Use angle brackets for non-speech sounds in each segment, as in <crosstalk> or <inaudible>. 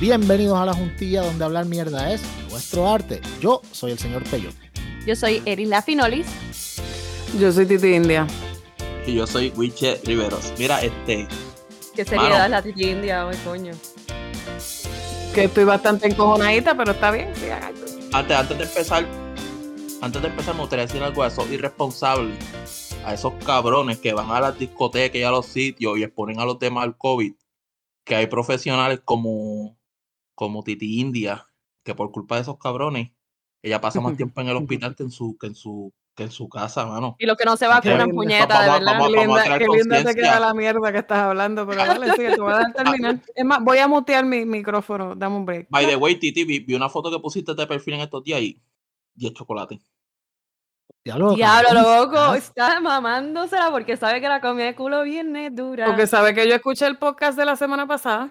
Bienvenidos a la juntilla donde hablar mierda es nuestro arte. Yo soy el señor Peyote. Yo soy Eris Lafinolis. Yo soy Titi India. Y yo soy Wiche Riveros. Mira, este. Qué seriedad la Titi India hoy, coño. Que estoy bastante encojonadita, pero está bien. antes, antes de empezar, antes de empezar, me gustaría decir algo a esos irresponsables, a esos cabrones que van a las discotecas y a los sitios y exponen a los demás al COVID. Que hay profesionales como, como Titi India, que por culpa de esos cabrones, ella pasa más <laughs> tiempo en el hospital que en su, que en su que en su casa, mano. Y lo que no se va con una puñeta, de verdad. qué linda, qué linda te queda la mierda que estás hablando, pero dale, sigue, te voy a dar <laughs> terminar. Es más, voy a mutear mi micrófono, dame un break. By the way, Titi, vi, una foto que pusiste de perfil en estos días y, y es chocolate. Diablo, Diablo loco, está mamándosela porque sabe que la comida de culo viene dura. Porque sabe que yo escuché el podcast de la semana pasada.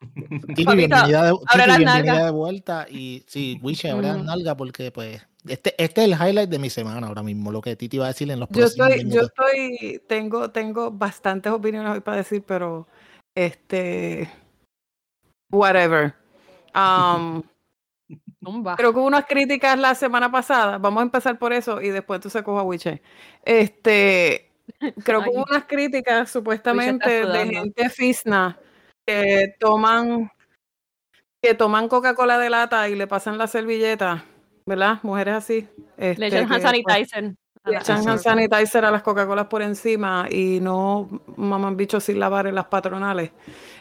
Titi, bienvenida, de, bienvenida de vuelta. Y sí, Wiche, ahora mm. nalga porque pues este, este es el highlight de mi semana ahora mismo, lo que Titi va a decir en los yo estoy, Yo estoy, tengo, tengo bastantes opiniones hoy para decir, pero este, whatever. Um, <laughs> creo que hubo unas críticas la semana pasada, vamos a empezar por eso y después tú se cojo a Wiche. Este, <laughs> creo que hubo unas críticas supuestamente de gente fisna que toman que toman Coca-Cola de lata y le pasan la servilleta ¿verdad? Mujeres así. Este, le echan hand sanitizer. Le echan hand sanitizer a las Coca-Colas por encima y no maman bichos sin lavar en las patronales.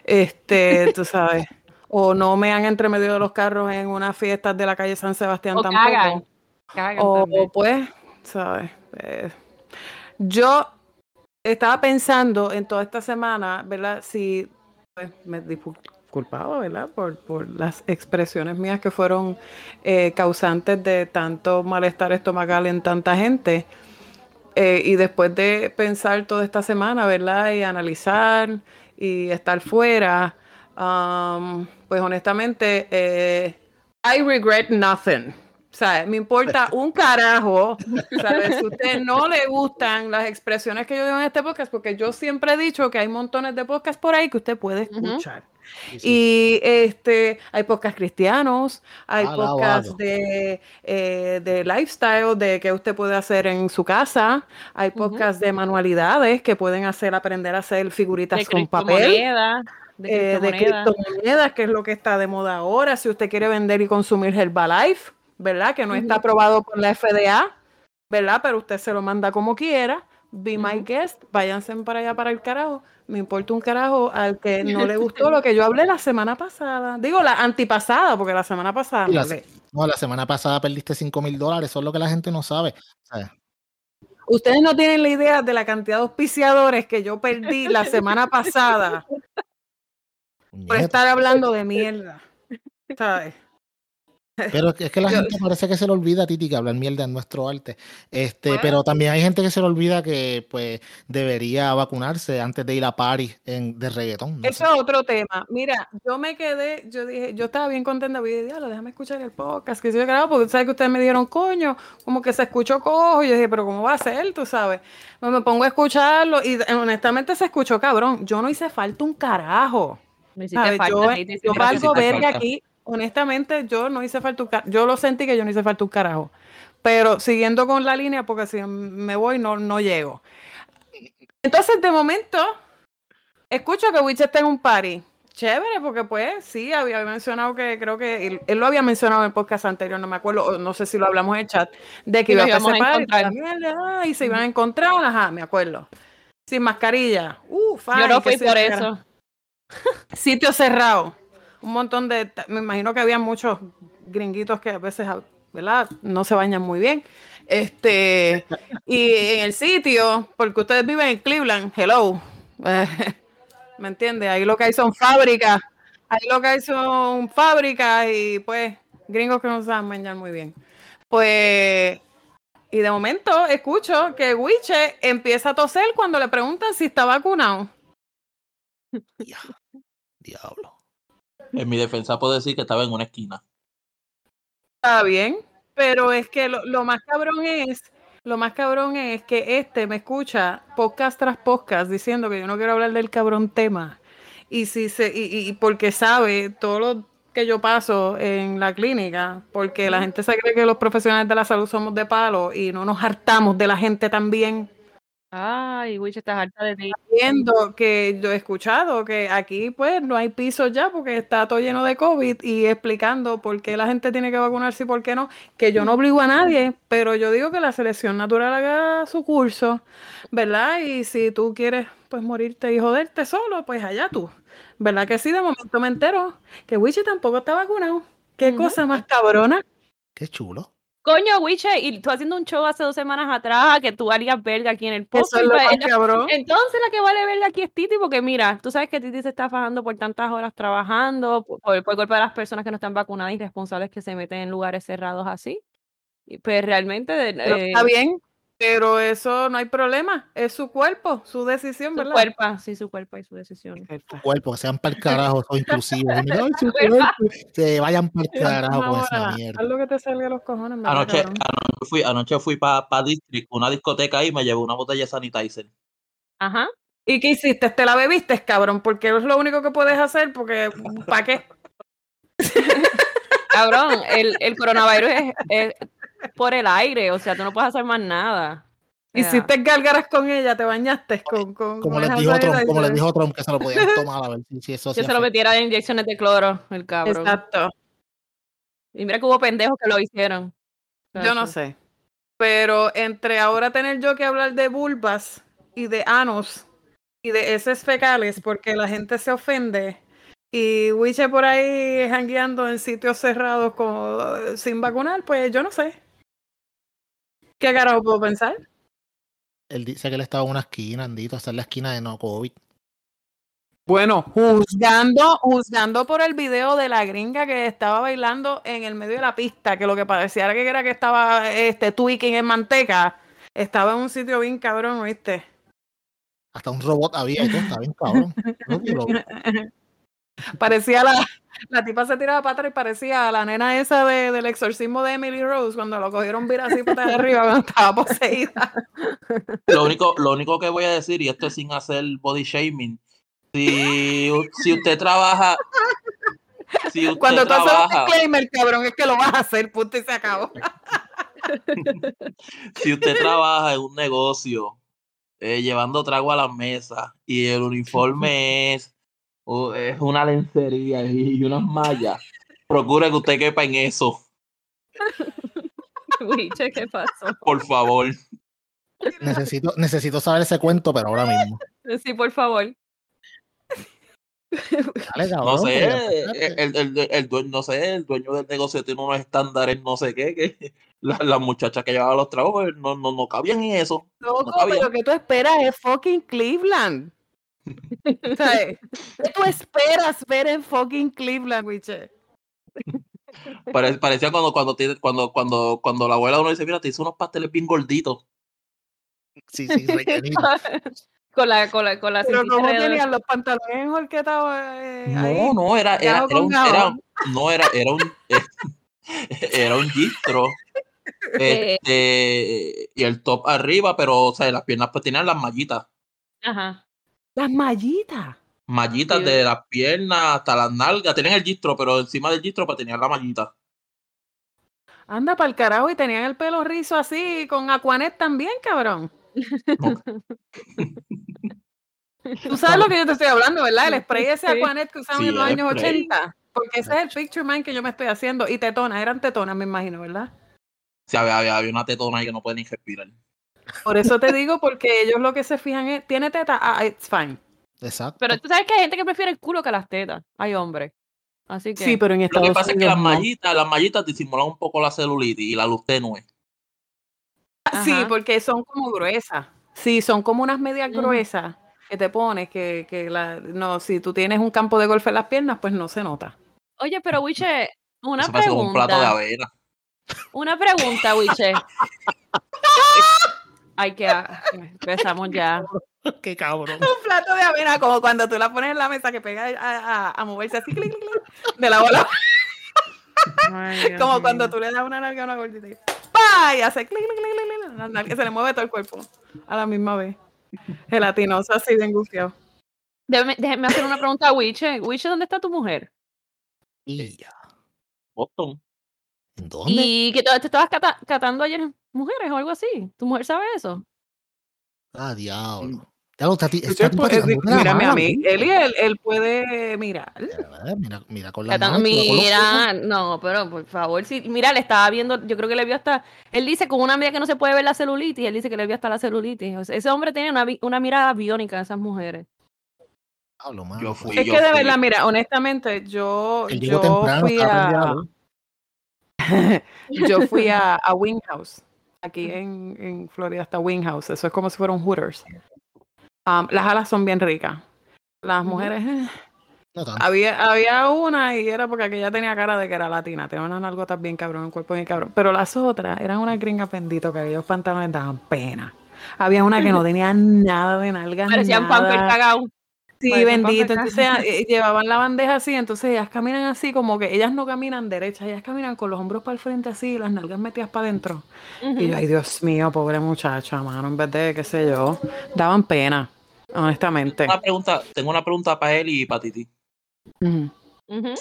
Este, tú sabes. <laughs> O no me han entre medio de los carros en unas fiestas de la calle San Sebastián tampoco. o pues, ¿sabes? Pues, yo estaba pensando en toda esta semana, ¿verdad? Si me culpado, ¿verdad? Por, por, las expresiones mías que fueron eh, causantes de tanto malestar estomacal en tanta gente. Eh, y después de pensar toda esta semana, ¿verdad? Y analizar y estar fuera, um, pues honestamente, eh, I regret nothing. O sea, me importa <laughs> un carajo. ¿sabes? Si a usted no le gustan las expresiones que yo digo en este podcast, porque yo siempre he dicho que hay montones de podcasts por ahí que usted puede escuchar. Y este, hay podcasts cristianos, hay podcasts de, eh, de lifestyle, de que usted puede hacer en su casa, hay podcasts de manualidades que pueden hacer aprender a hacer figuritas con papel. De, eh, criptomonedas, que es lo que está de moda ahora. Si usted quiere vender y consumir Herbalife, ¿verdad? Que no está aprobado por la FDA, ¿verdad? Pero usted se lo manda como quiera. Be my guest, váyanse para allá para el carajo me importa un carajo al que <laughs> no le gustó lo que yo hablé la semana pasada. Digo, la antipasada, porque la semana pasada. no, la semana pasada perdiste 5 mil dólares, eso es lo que la gente no sabe. Ustedes no tienen la idea de la cantidad de auspiciadores que yo perdí la semana pasada <laughs> por estar hablando de mierda. ¿Sabes? Pero es que la <laughs> gente parece que se le olvida, Titi, que hablar mierda en nuestro arte. Este, pero también hay gente que se le olvida que pues debería vacunarse antes de ir a París en, de reggaetón. Eso es otro tema. Mira, yo me quedé, yo dije, yo estaba bien contenta, voy diablo, déjame escuchar el podcast que se grabado, porque sabes que ustedes me dijeron, coño, como que se escuchó cojo, y yo dije, pero ¿cómo va a ser? Tú sabes. Pues me pongo a escucharlo, y honestamente se escuchó cabrón. Yo no hice falta un carajo. Me hiciste falta, yo, yo valgo verga aquí honestamente, yo no hice falta un carajo. Yo lo sentí que yo no hice falta un carajo. Pero siguiendo con la línea, porque si me voy, no, no llego. Entonces, de momento, escucho que Witch está en un party. Chévere, porque pues sí, había mencionado que creo que él, lo había mencionado en el podcast anterior, no me acuerdo, no sé si lo hablamos en el chat, de que iba a encontrar. y se iban a encontrar, ajá, me acuerdo. Sin mascarilla. Uf, Yo no fui por eso. Sitio cerrado un montón de, me imagino que había muchos gringuitos que a veces, ¿verdad? No se bañan muy bien. Este, y en el sitio, porque ustedes viven en Cleveland, hello, <laughs> ¿me entiende? Ahí lo que hay son fábricas, ahí lo que hay son fábricas y pues gringos que no saben bañar muy bien. Pues, y de momento escucho que Wiche empieza a toser cuando le preguntan si está vacunado. <laughs> Diablo. En mi defensa puedo decir que estaba en una esquina. Está bien, pero es que lo, más cabrón es, lo más cabrón es que este me escucha podcast tras podcast diciendo que yo no quiero hablar del cabrón tema. y si se, y, y porque sabe todo lo que yo paso en la clínica, porque la gente se cree que los profesionales de la salud somos de palo y no nos hartamos de la gente también. Ay, Witch, estás harta de ti. Viendo que yo he escuchado que aquí pues no hay pisos ya porque está todo lleno de COVID y explicando por qué la gente tiene que vacunarse y por qué no, que yo no obligo a nadie, pero yo digo que la selección natural haga su curso, ¿verdad? Y si tú quieres pues morirte y joderte solo, pues allá tú. ¿Verdad que sí? De momento me entero que Wichi tampoco está vacunado. Qué cosa más cabrona. Qué chulo. Coño, Wiche, y tú haciendo un show hace dos semanas atrás que tú harías verga aquí en el podcast. Pues, entonces la que vale verga aquí es Titi, porque mira, tú sabes que Titi se está fajando por tantas horas trabajando, por, por, culpa de las personas que no están vacunadas y responsables que se meten en lugares cerrados así. Pues realmente... está bien, pero eso no hay problema, es su cuerpo, su decisión, su ¿verdad? Cuerpo, sí, su cuerpo y su decisión. Su cuerpo, que sean para el carajo, son inclusivos. <laughs> se vayan para el carajo con esa mierda. Haz lo que te salga los cojones. Anoche, anoche, fui, anoche fui para pa District, una discoteca y me llevé una botella de sanitizer. Ajá. ¿Y qué hiciste? ¿Te la bebiste, cabrón? Porque es lo único que puedes hacer, porque ¿para qué? <laughs> cabrón, el, el coronavirus es, es por el aire, o sea, tú no puedes hacer más nada. Hiciste gárgaras con ella, te bañaste con. con como, les dijo Trump, como les dijo Trump, que se lo podían <laughs> tomar a ver si, eso Que se lo metiera en inyecciones de cloro, el cabrón. Exacto. Y mira que hubo pendejos que lo hicieron. Yo no sé. Pero entre ahora tener yo que hablar de vulvas y de anos y de heces fecales porque la gente se ofende y Wiche por ahí jangueando en sitios cerrados con, sin vacunar, pues yo no sé. ¿Qué carajo puedo pensar? Él dice que él estaba en una esquina, Andito, hasta en la esquina de no COVID. Bueno, juzgando, juzgando por el video de la gringa que estaba bailando en el medio de la pista, que lo que parecía que era que estaba este tweaking en manteca, estaba en un sitio bien cabrón, ¿viste? Hasta un robot había y todo, está bien cabrón. <laughs> parecía la, la tipa se tiraba para atrás y parecía la nena esa de, del exorcismo de Emily Rose cuando lo cogieron vir así para arriba cuando estaba poseída. Lo único, lo único que voy a decir, y esto es sin hacer body shaming, si, si usted trabaja. Si usted cuando tú trabaja, haces un disclaimer, cabrón, es que lo vas a hacer, punto y se acabó. <laughs> si usted trabaja en un negocio eh, llevando trago a la mesa y el uniforme es es una lencería y unas mallas. Procure que usted quepa en eso. <laughs> ¿qué pasó? Por favor. Necesito, necesito saber ese cuento, pero ahora mismo. Sí, por favor. no sé, el, el, el, dueño, no sé, el dueño del negocio tiene unos estándares, no sé qué, que <laughs> las la muchachas que llevaban los trabajos no, no, no cabían en eso. no pero que tú esperas es fucking Cleveland. ¿Qué tú esperas ver en fucking Cleveland, Wiche? parecía cuando, cuando, cuando, cuando, cuando la abuela uno dice, mira, te hizo unos pasteles bien gorditos. Sí, sí, <laughs> con la, con la, con la Pero ¿cómo tenían los pantalones horquetados? Eh, no, no, era, era, era, un, era, no, era, era un, <laughs> era un gistro. Este, y el top arriba, pero, o sea, las piernas pues tenían las mallitas. Ajá. Las mallitas. Mallitas de las piernas hasta las nalgas. Tenían el gistro, pero encima del gistro pues tenían la mallita. Anda para el carajo y tenían el pelo rizo así, con Aquanet también, cabrón. <laughs> Tú sabes lo que yo te estoy hablando, ¿verdad? El spray ese Aquanet que usaban en los años 80. Porque ese es el picture man que yo me estoy haciendo. Y tetonas, eran tetonas, me imagino, ¿verdad? Sí, había, había, había una tetona ahí que no puede ni respirar. Por eso te digo, porque ellos lo que se fijan es, ¿tiene teta? Ah, it's fine. Exacto. Pero tú sabes que hay gente que prefiere el culo que las tetas. Hay hombres. Así que... Sí, pero en Estados Lo que pasa Unidos es que las mallitas, las mallitas disimulan un poco la celulitis y la luz tenue. Sí, Ajá. porque son como gruesas. Sí, son como unas medias gruesas que te pones, que, que la, no, si tú tienes un campo de golf en las piernas, pues no se nota. Oye, pero Wiche, una Eso como un plato de pregunta. avena. Una pregunta, Wiche. <laughs> Ay, que empezamos ya. <laughs> Qué cabrón. Un plato de avena, como cuando tú la pones en la mesa que pega a, a- a moverse así, clic, clic, clic, de la bola. Ay, <laughs> Como cuando tú le das una nalga a una gordita y ¡pa! y hace clic, clic, clic, clic, clic, la nalga se le mueve todo el cuerpo a la misma vez. Gelatinoso así de engufiado. Déjame, déjame hacer una pregunta a Wiche. Wiche, ¿dónde está tu mujer? Y ya. Boston. ¿En dónde? ¿Y que te, te estabas cata- catando ayer mujeres o algo así? ¿Tu mujer sabe eso? Ah, diablo. Diablo, está, está mírame a mí. Él y él, él puede mirar. Mira, mira con la Catan- mano. mira con los ojos. mira, no, pero por favor, sí, mira, le estaba viendo, yo creo que le vio hasta, él dice con una medida que no se puede ver la celulitis, él dice que le vio hasta la celulitis. O sea, ese hombre tiene una, una mirada biónica a esas mujeres. Mano, Yo fui- Es yo que de verdad, mira, honestamente, yo, Él llegó yo temprano, fui a. <laughs> yo fui <laughs> a, a Wing House, aquí en, en Florida está Wing House, eso es como si fuera un Hooters. Um, las alas son bien ricas. Las mujeres, eh, No había, había una y era porque aquella tenía cara de que era latina, tenía unas nalgotas bien cabrón, un cuerpo bien cabrón. Pero las otras eran unas gringas bendito que aquellos pantalones daban pena. Había una que no tenía nada de nalgas. Parecían pamper cagados. Sí, bendito. Entonces eh, <laughs> llevaban la bandeja así, entonces ellas caminan así, como que ellas no caminan derechas, ellas caminan con los hombros para el frente así, y las nalgas metidas para adentro. Y yo, ay Dios mío, pobre muchacha, mano, en vez de, qué sé yo, daban pena, honestamente. Una pregunta, tengo una pregunta para él y para Titi.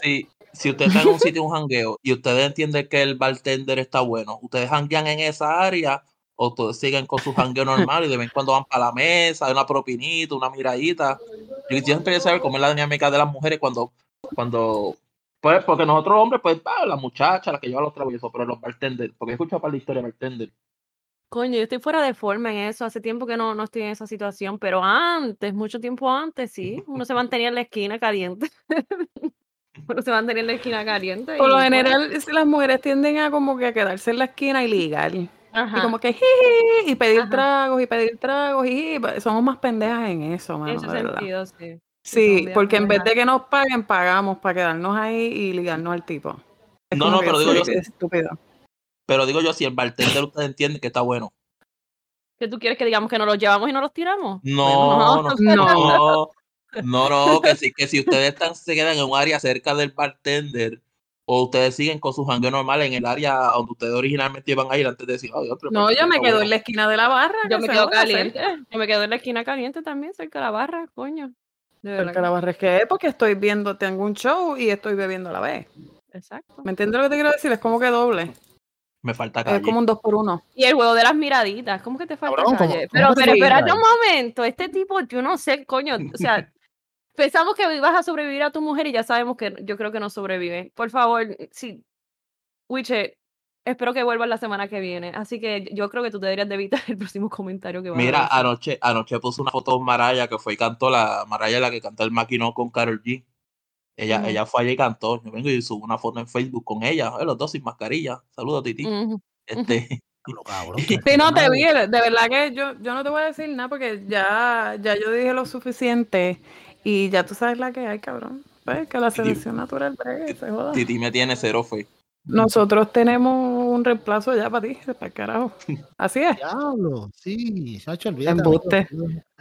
Si, si usted está en un sitio, un jangueo, y ustedes entienden que el bartender está bueno, ¿ustedes janguean en esa área o ustedes siguen con su jangueo normal y de vez en cuando van para la mesa, una propinita, una miradita? Yo quería saber cómo es la dinámica de las mujeres cuando, cuando pues, porque nosotros hombres, pues, ah, la muchacha, la que lleva los tragos y eso, pero los bartenders, porque he escuchado para la historia de bartender. Coño, yo estoy fuera de forma en eso. Hace tiempo que no, no estoy en esa situación, pero antes, mucho tiempo antes, sí. Uno se mantenía en la esquina caliente. <laughs> uno se mantenía en la esquina caliente. Por lo pues, general, si las mujeres tienden a como que a quedarse en la esquina y ligar. Y como que y pedir Ajá. tragos y pedir tragos y somos más pendejas en eso, en mano, ese de verdad. sentido, sí. Sí, porque en vez de que nos paguen, pagamos para quedarnos ahí y ligarnos al tipo. Es No, no, pero digo yo- es estúpido. Pero digo yo, si el bartender usted entiende que está bueno. ¿Qué tú quieres que digamos que nos los llevamos y no los tiramos? No, Bueno, no, <laughs> No. no, no, no, que si, que si ustedes están, se quedan en un área cerca del bartender o ustedes siguen con su jangueo normal en el área donde ustedes originalmente iban a ir antes de decir, "Ay, otro No, yo me quedo bueno". en la esquina de la barra. Yo me quedo caliente. Yo me quedo en la esquina caliente también, cerca de la barra, coño. De. Cerca de la barra es que es porque estoy viendo, tengo un show y estoy bebiendo a la vez. Exacto. ¿Me entiendes lo que te quiero decir? Es como que doble. Me falta calle. Es como un dos por uno. Y el juego de las miraditas, ¿cómo que te falta Cabrón, ¿cómo- calle? cómo Pero, pero te espérate un momento, este tipo, yo no sé, coño, o sea, pensamos que ibas a sobrevivir a tu mujer y ya sabemos que yo creo que no sobrevive. Por favor, sí, Wiche, espero que vuelvas la semana que viene, así que yo creo que tú deberías de evitar <laughs> el próximo comentario que vas Mira, a anoche, anoche puso una foto de Maraya que fue y cantó la Maraya la que cantó el maquinón con Carol G. Ella, Ujú. ella fue allá y cantó. Yo vengo y subo una foto en Facebook con ella, eh, los dos sin mascarilla. Saludos, Titi. Ujú. Este, Diablo, <laughs> cabrón, <laughs> Sí, no te vi, de verdad que yo, yo no te voy a decir nada porque ya, ya yo dije lo suficiente y ya tú sabes la que hay, cabrón. Pues que la selección natural bregue, se joda. Titi me tiene cero fe. Nosotros tenemos un reemplazo ya para ti, para el carajo. <laughs> Así es. Diablo, sí, Sacho, olvídate. Embuste.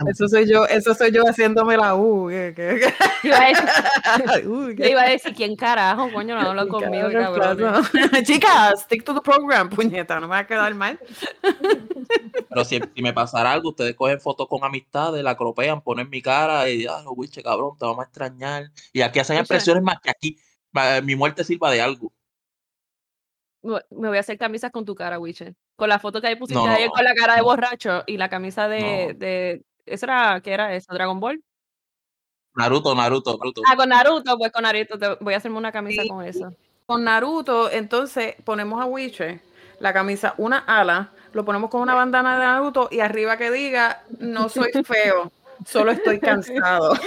Eso soy yo, eso soy yo haciéndome la U. que- que- Yo iba a decir, que- <laughs> Uy, yo que- iba a decir, ¿quién carajo, coño, no habla <laughs> que conmigo, cabrón? Chicas, stick to the program, puñeta, no me va a quedar mal. Pero si, si me pasara algo, ustedes cogen fotos con amistades, la cropean, ponen mi cara y ah, wiche, cabrón, te vamos a extrañar. Y aquí hacen expresiones más que aquí. Mi muerte sirva de algo. Me voy a hacer camisas con tu cara, Wiche. Con la foto que ahí pusiste No, ayer con la cara de borracho y la camisa de, No. de ¿eso era, qué era eso? ¿Dragon Ball? Naruto, Naruto, Naruto. Ah, con Naruto, pues con Naruto, te- voy a hacerme una camisa Sí. con eso. Con Naruto, entonces ponemos a Wiche, la camisa, una ala, lo ponemos con una <laughs> bandana de Naruto y arriba que diga, no soy <laughs> feo, solo estoy cansado. <laughs>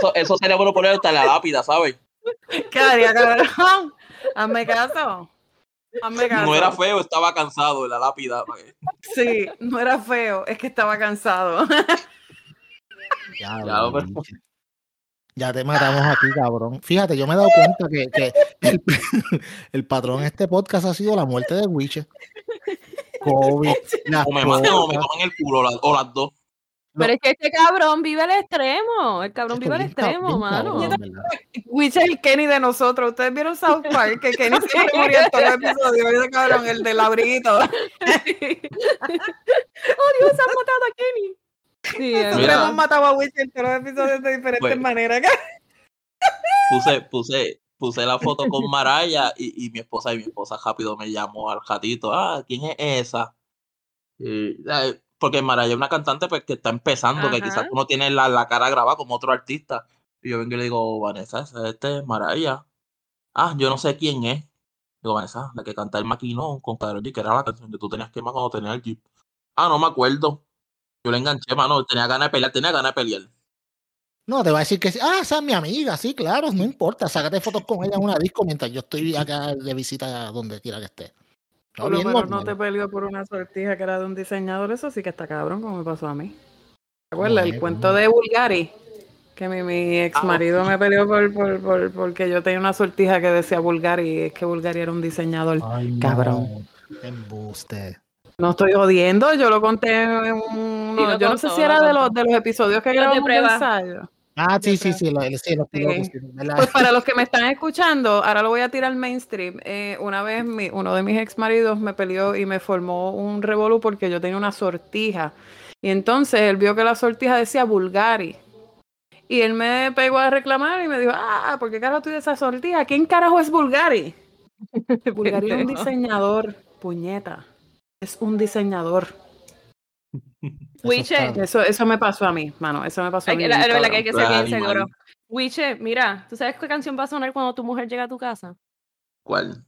Eso, eso sería bueno poner hasta la lápida, ¿sabes? Quedaría cabrón. Hazme caso. Hazme caso. No era feo, estaba cansado en la lápida. Sí, no era feo, es que estaba cansado. Ya, pero-. Ya te matamos aquí, cabrón. Fíjate, yo me he dado cuenta que, que el, <laughs> el patrón de este podcast ha sido la muerte de Wiche. COVID, O me matan o me toman el culo, o las dos. Pero es que este cabrón vive al extremo. El cabrón vive al extremo, mano. Witch es el Kenny de nosotros. Ustedes vieron South Park, que Kenny <laughs> siempre murió en todos los episodios. Ese cabrón, el del abriguito. <laughs> oh, Dios, han matado a Kenny. Sí, Nosotros hemos matado a Witch en todos los episodios de diferentes pues, maneras. puse, puse, puse la foto con Maraya y, y, mi esposa y mi esposa rápido me llamó al gatito. Ah, ¿quién es esa? Y, porque Maraya es una cantante pues, que está empezando, que quizás uno tiene la, la, cara grabada como otro artista. Y yo vengo y le digo, Vanessa, este es Maraya. Ah, yo no sé quién es. Digo, Vanessa, la que canta el maquinón con Karol G, que era la canción que tú tenías que más cuando tenías el Jeep. Ah, no me acuerdo. Yo le enganché, mano, tenía ganas de pelear, tenía ganas de pelear. No, te va a decir que ah, esa es mi amiga, sí, claro, no importa, sácate fotos con ella en una disco mientras yo estoy acá de visita donde quiera que esté. No, por lo menos no te peleó por una sortija que era de un diseñador, eso sí que está cabrón, como me pasó a mí. ¿Te acuerdas? el cuento de Bulgari, que mi, mi ex ah, marido me peleó por, por, por, porque yo tenía una sortija que decía Bulgari, y es que Bulgari era un diseñador cabrón. Embuste. No estoy jodiendo, yo lo conté en un. yo no sé si era de los, de los episodios que grabamos de ensayo. Ah, sí, sí, sí, lo, sí, lo, Pues para los que me están escuchando, ahora lo voy a tirar al mainstream. Eh, una vez mi, uno de mis ex maridos me peleó y me formó un revolú porque yo tenía una sortija. Y entonces él vio que la sortija decía Bulgari. Y él me pegó a reclamar y me dijo, ah, ¿por qué carajo tú de esa sortija? ¿Quién carajo es Bulgari? <laughs> Bulgari es un diseñador, puñeta es un diseñador. <laughs> Wiche. Eso, eso me pasó a mí, mano. Eso me pasó a mí. La, verdad que hay que ser bien seguro. Wiche, mira, ¿tú sabes qué canción va a sonar cuando tu mujer llega a tu casa? ¿Cuál?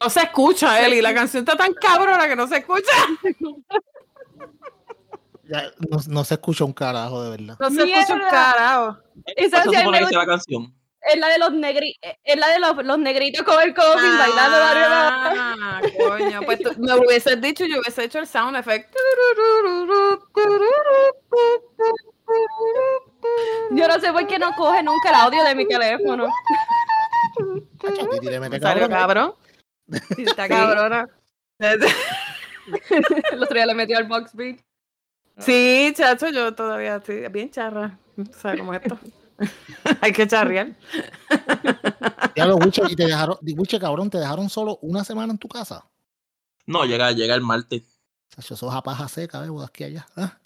No se escucha, Eli. La canción está tan cabrona que no se escucha. Ya, no, se escucha un carajo, de verdad. No se escucha un carajo. Esa es la canción es la de los negri es la de los, los negritos con el COVID ah, bailando Ah, coño, pues tú, me <laughs> hubieses dicho, yo hubiese hecho el sound effect. Yo no sé por qué no coge nunca el audio de mi teléfono. ¿Salió cabrón? Está cabrona. <laughs> el otro día le metió al box beat. Sí, chacho, yo todavía estoy bien charra. ¿Sabes cómo es esto? <laughs> Hay que charrear. <laughs> ya los y te dejaron, Wiche, cabrón, te dejaron solo una semana en tu casa. No, llega, llega el martes. Eso es a paja seca, veo aquí allá. ¿Ah?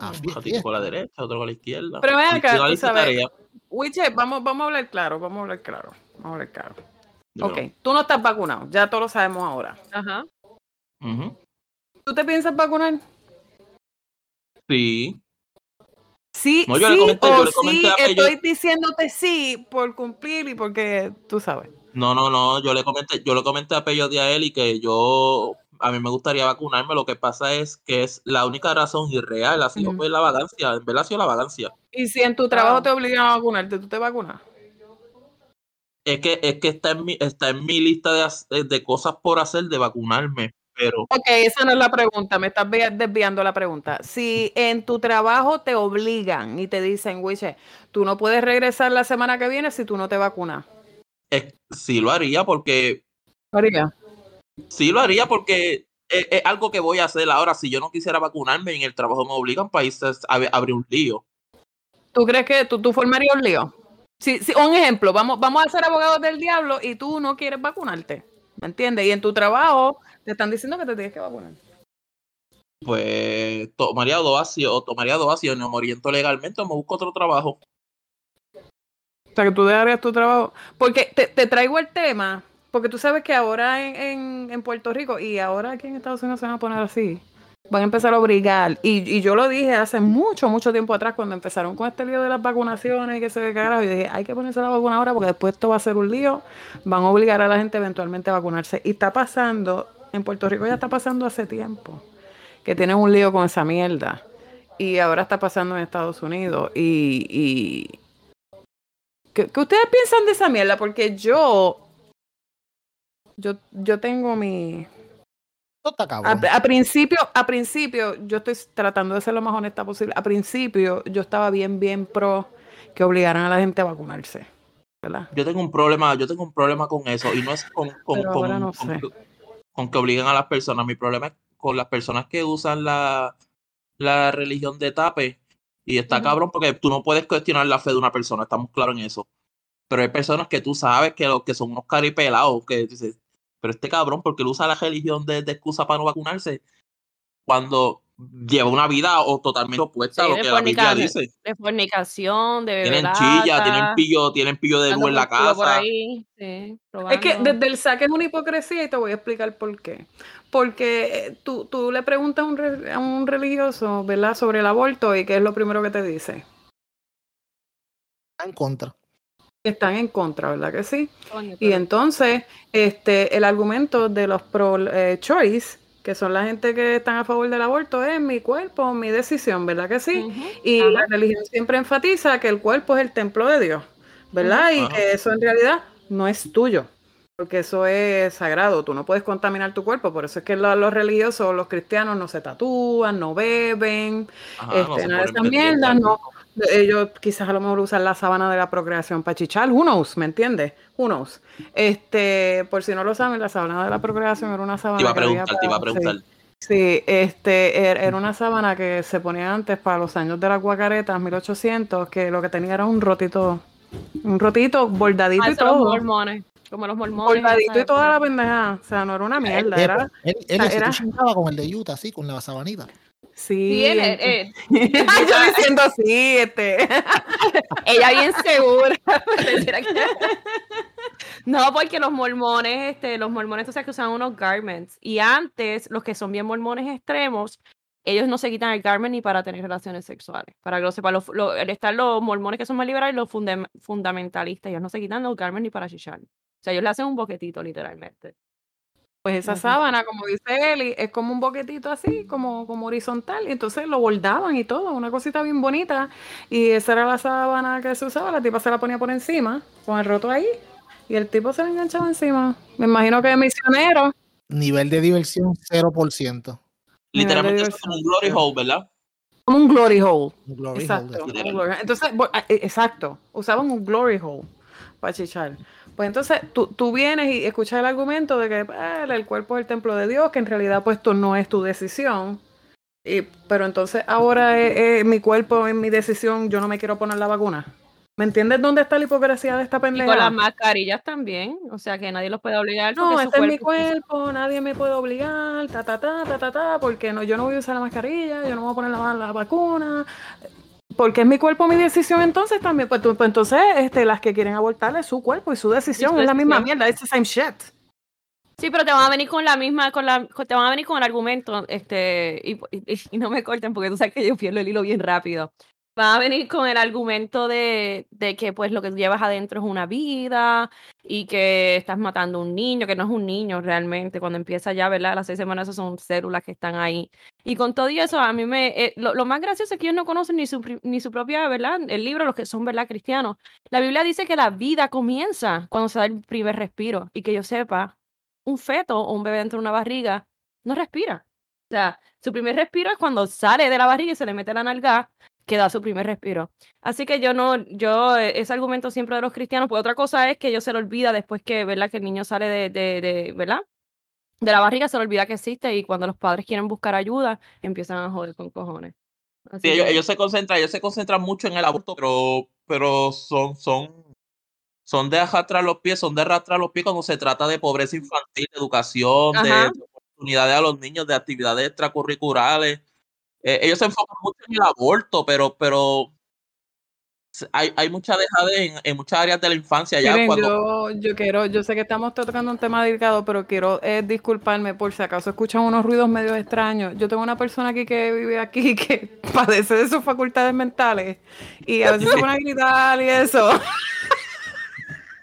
ah un por la derecha, otro por la izquierda. Pero ven acá, sabes, Wiche, vamos, vamos a hablar claro, vamos a hablar claro. Vamos a hablar claro. ok, tú no estás vacunado, ya todos lo sabemos ahora. Ajá. ¿Tú te piensas vacunar? Sí. Sí, sí o sí, estoy diciéndote sí por cumplir y porque tú sabes. No, no, no, yo le comenté, yo le comenté a Pello de a él y que yo, a mí me gustaría vacunarme, lo que pasa es que es la única razón irreal, ha sido pues la vagancia, en verdad ha sido la vagancia. Y si en tu trabajo te obligan a vacunarte, ¿tú te vacunas? Es que, es que está en mi, está en mi lista de, de cosas por hacer de vacunarme, Ok, esa no es la pregunta, me estás desviando la pregunta. Si en tu trabajo te obligan y te dicen, Wiche, tú no puedes regresar la semana que viene si tú no te vacunas. sí lo haría porque... ¿Lo haría? Sí lo haría porque es, algo que voy a hacer ahora. Si yo no quisiera vacunarme en el trabajo me obligan, países a abrir un lío. ¿Tú crees que tú, tú formarías un lío? Sí, sí, un ejemplo, vamos, vamos a ser abogados del diablo y tú no quieres vacunarte. ¿Me entiendes? Y en tu trabajo te están diciendo que te tienes que vacunar. Pues tomaría dos o tomaría dos y no me oriento legalmente o me busco otro trabajo. O sea, que tú dejarías tu trabajo. Porque te, te traigo el tema, porque tú sabes que ahora en, en, en, Puerto Rico y ahora aquí en Estados Unidos se van a poner así. Van a empezar a obligar. Y, y yo lo dije hace mucho, mucho tiempo atrás, cuando empezaron con este lío de las vacunaciones y que se ve carajo. Y dije, hay que ponerse la vacuna ahora porque después esto va a ser un lío. Van a obligar a la gente eventualmente a vacunarse. Y está pasando en Puerto Rico ya está pasando hace tiempo, que tienen un lío con esa mierda. Y ahora está pasando en Estados Unidos. Y, y... ¿Qué, ustedes piensan de esa mierda? Porque yo, yo, yo tengo mi... A, a, principio, a principio, yo estoy tratando de ser lo más honesta posible. A principio, yo estaba bien, bien pro que obligaran a la gente a vacunarse. ¿verdad? Yo tengo un problema, yo tengo un problema con eso y no es con, con, con que obliguen a las personas. Mi problema es con las personas que usan la, la religión de tape. Y está cabrón porque tú no puedes cuestionar la fe de una persona, estamos claros en eso. Pero hay personas que tú sabes que, que son unos caripelados, que dices, pero este cabrón, porque él usa la religión de, de excusa para no vacunarse, cuando lleva una vida o totalmente opuesta a lo que la Biblia dice. De fornicación, de Tienen chilla, tienen pillo, tienen pillo de luz en la casa. es que desde el saque es una hipocresía y te voy a explicar por qué. Porque eh, tú, tú le preguntas a un, a un religioso, ¿verdad?, sobre el aborto y qué es lo primero que te dice. En contra están en contra, ¿verdad que sí? Y entonces, este, el argumento de los pro-choice eh, que son la gente que están a favor del aborto, es mi cuerpo, mi decisión, ¿verdad que sí? Y la religión siempre enfatiza que el cuerpo es el templo de Dios, ¿verdad? Y que eso en realidad no es tuyo, porque eso es sagrado, tú no puedes contaminar tu cuerpo, por eso es que los, religiosos, los cristianos no se tatúan, no beben, este, nada de esas mierdas, no, ellos quizás a lo mejor usan la sábana de la procreación para chichar, who knows, ¿me entiendes? Who knows. Este, por si no lo saben, la sábana de la procreación era una sábana. Te iba a preguntar, te iba a preguntar. Sí, este, er, era una sábana que se ponía antes para los años de las guacaretas, 1800, que lo que tenía era un rotito, un rotito bordadito ah, y todo. Los mormones, como los mormones. Bordadito y toda la pendeja, o sea, no era una mierda, era... Él, él, era, con el de Utah, así, con la sabanita. Sí, eh, <laughs> yo así, este. <laughs> Ella bien segura. <laughs> no, porque los mormones, este, los mormones, o sea, que usan unos garments. Y antes, los que son bien mormones extremos, ellos no se quitan el garment ni para tener relaciones sexuales. Para que lo sepa, los, están los mormones que son más liberales y los fundamentalistas. Ellos no se quitan los garments ni para chichar. O sea, ellos le hacen un boquetito, literalmente. Pues esa sábana, como dice Eli, es como un boquetito así, como, como horizontal, y entonces lo bordaban y todo, una cosita bien bonita. Y esa era la sábana que se usaba, la tipa se la ponía por encima, con el roto ahí, y el tipo se la enganchaba encima. Me imagino que es misionero. Nivel de diversión 0%. Literalmente es como un glory hole, ¿verdad? Como un glory hole. exacto. Entonces, eh, exacto, usaban un glory hole para chichar. Pues entonces tú, tú, vienes y escuchas el argumento de que ah, el cuerpo es el templo de Dios, que en realidad pues esto no es tu decisión. Y, pero entonces ahora es, mi cuerpo, es mi decisión, yo no me quiero poner la vacuna. ¿Me entiendes dónde está la hipocresía de esta pendeja? Y con las mascarillas también, o sea que nadie los puede obligar. No, este es mi cuerpo, nadie me puede obligar, ta, ta, ta, ta, ta, ta, porque no, yo no voy a usar la mascarilla, yo no voy a poner la, la vacuna porque es mi cuerpo, mi decisión entonces también. Pues, pues, entonces, este, las que quieren abortar es su cuerpo y su decisión, es la misma mierda, es the same shit. Sí, pero te van a venir con la misma, con la, te van a venir con el argumento, este, y, y no me corten porque tú sabes que yo pierdo el hilo bien rápido va a venir con el argumento de, de, que pues lo que llevas adentro es una vida y que estás matando a un niño, que no es un niño realmente, cuando empieza ya, ¿verdad? Las seis semanas son células que están ahí. Y con todo eso, a mí me, eh, lo, más gracioso es que ellos no conocen ni su, ni su propia, ¿verdad? El libro, los que son, ¿verdad? Cristianos. La Biblia dice que la vida comienza cuando se da el primer respiro y que yo sepa, un feto o un bebé dentro de una barriga no respira. O sea, su primer respiro es cuando sale de la barriga y se le mete la nalga que da su primer respiro. Así que yo no, yo, eh, ese argumento siempre de los cristianos, pues otra cosa es que ellos se le olvida después que, ¿verdad? Que el niño sale de, de, de, ¿verdad? De la barriga, se le olvida que existe y cuando los padres quieren buscar ayuda, empiezan a joder con cojones. sí, ellos, se concentran, ellos se concentran mucho en el aborto, pero, pero son, son, son de arrastrar los pies, son de arrastrar los pies cuando se trata de pobreza infantil, de educación, de oportunidades a los niños, de actividades extracurriculares eh, ellos se enfocan mucho en el aborto, pero, pero hay, hay mucha dejadez en, muchas áreas de la infancia ya. yo, yo quiero, yo sé que estamos tocando un tema delicado, pero quiero eh, disculparme por si acaso escuchan unos ruidos medio extraños. Yo tengo una persona aquí que vive aquí <laughs> que padece de sus facultades mentales y a veces se pone a gritar y eso. <laughs>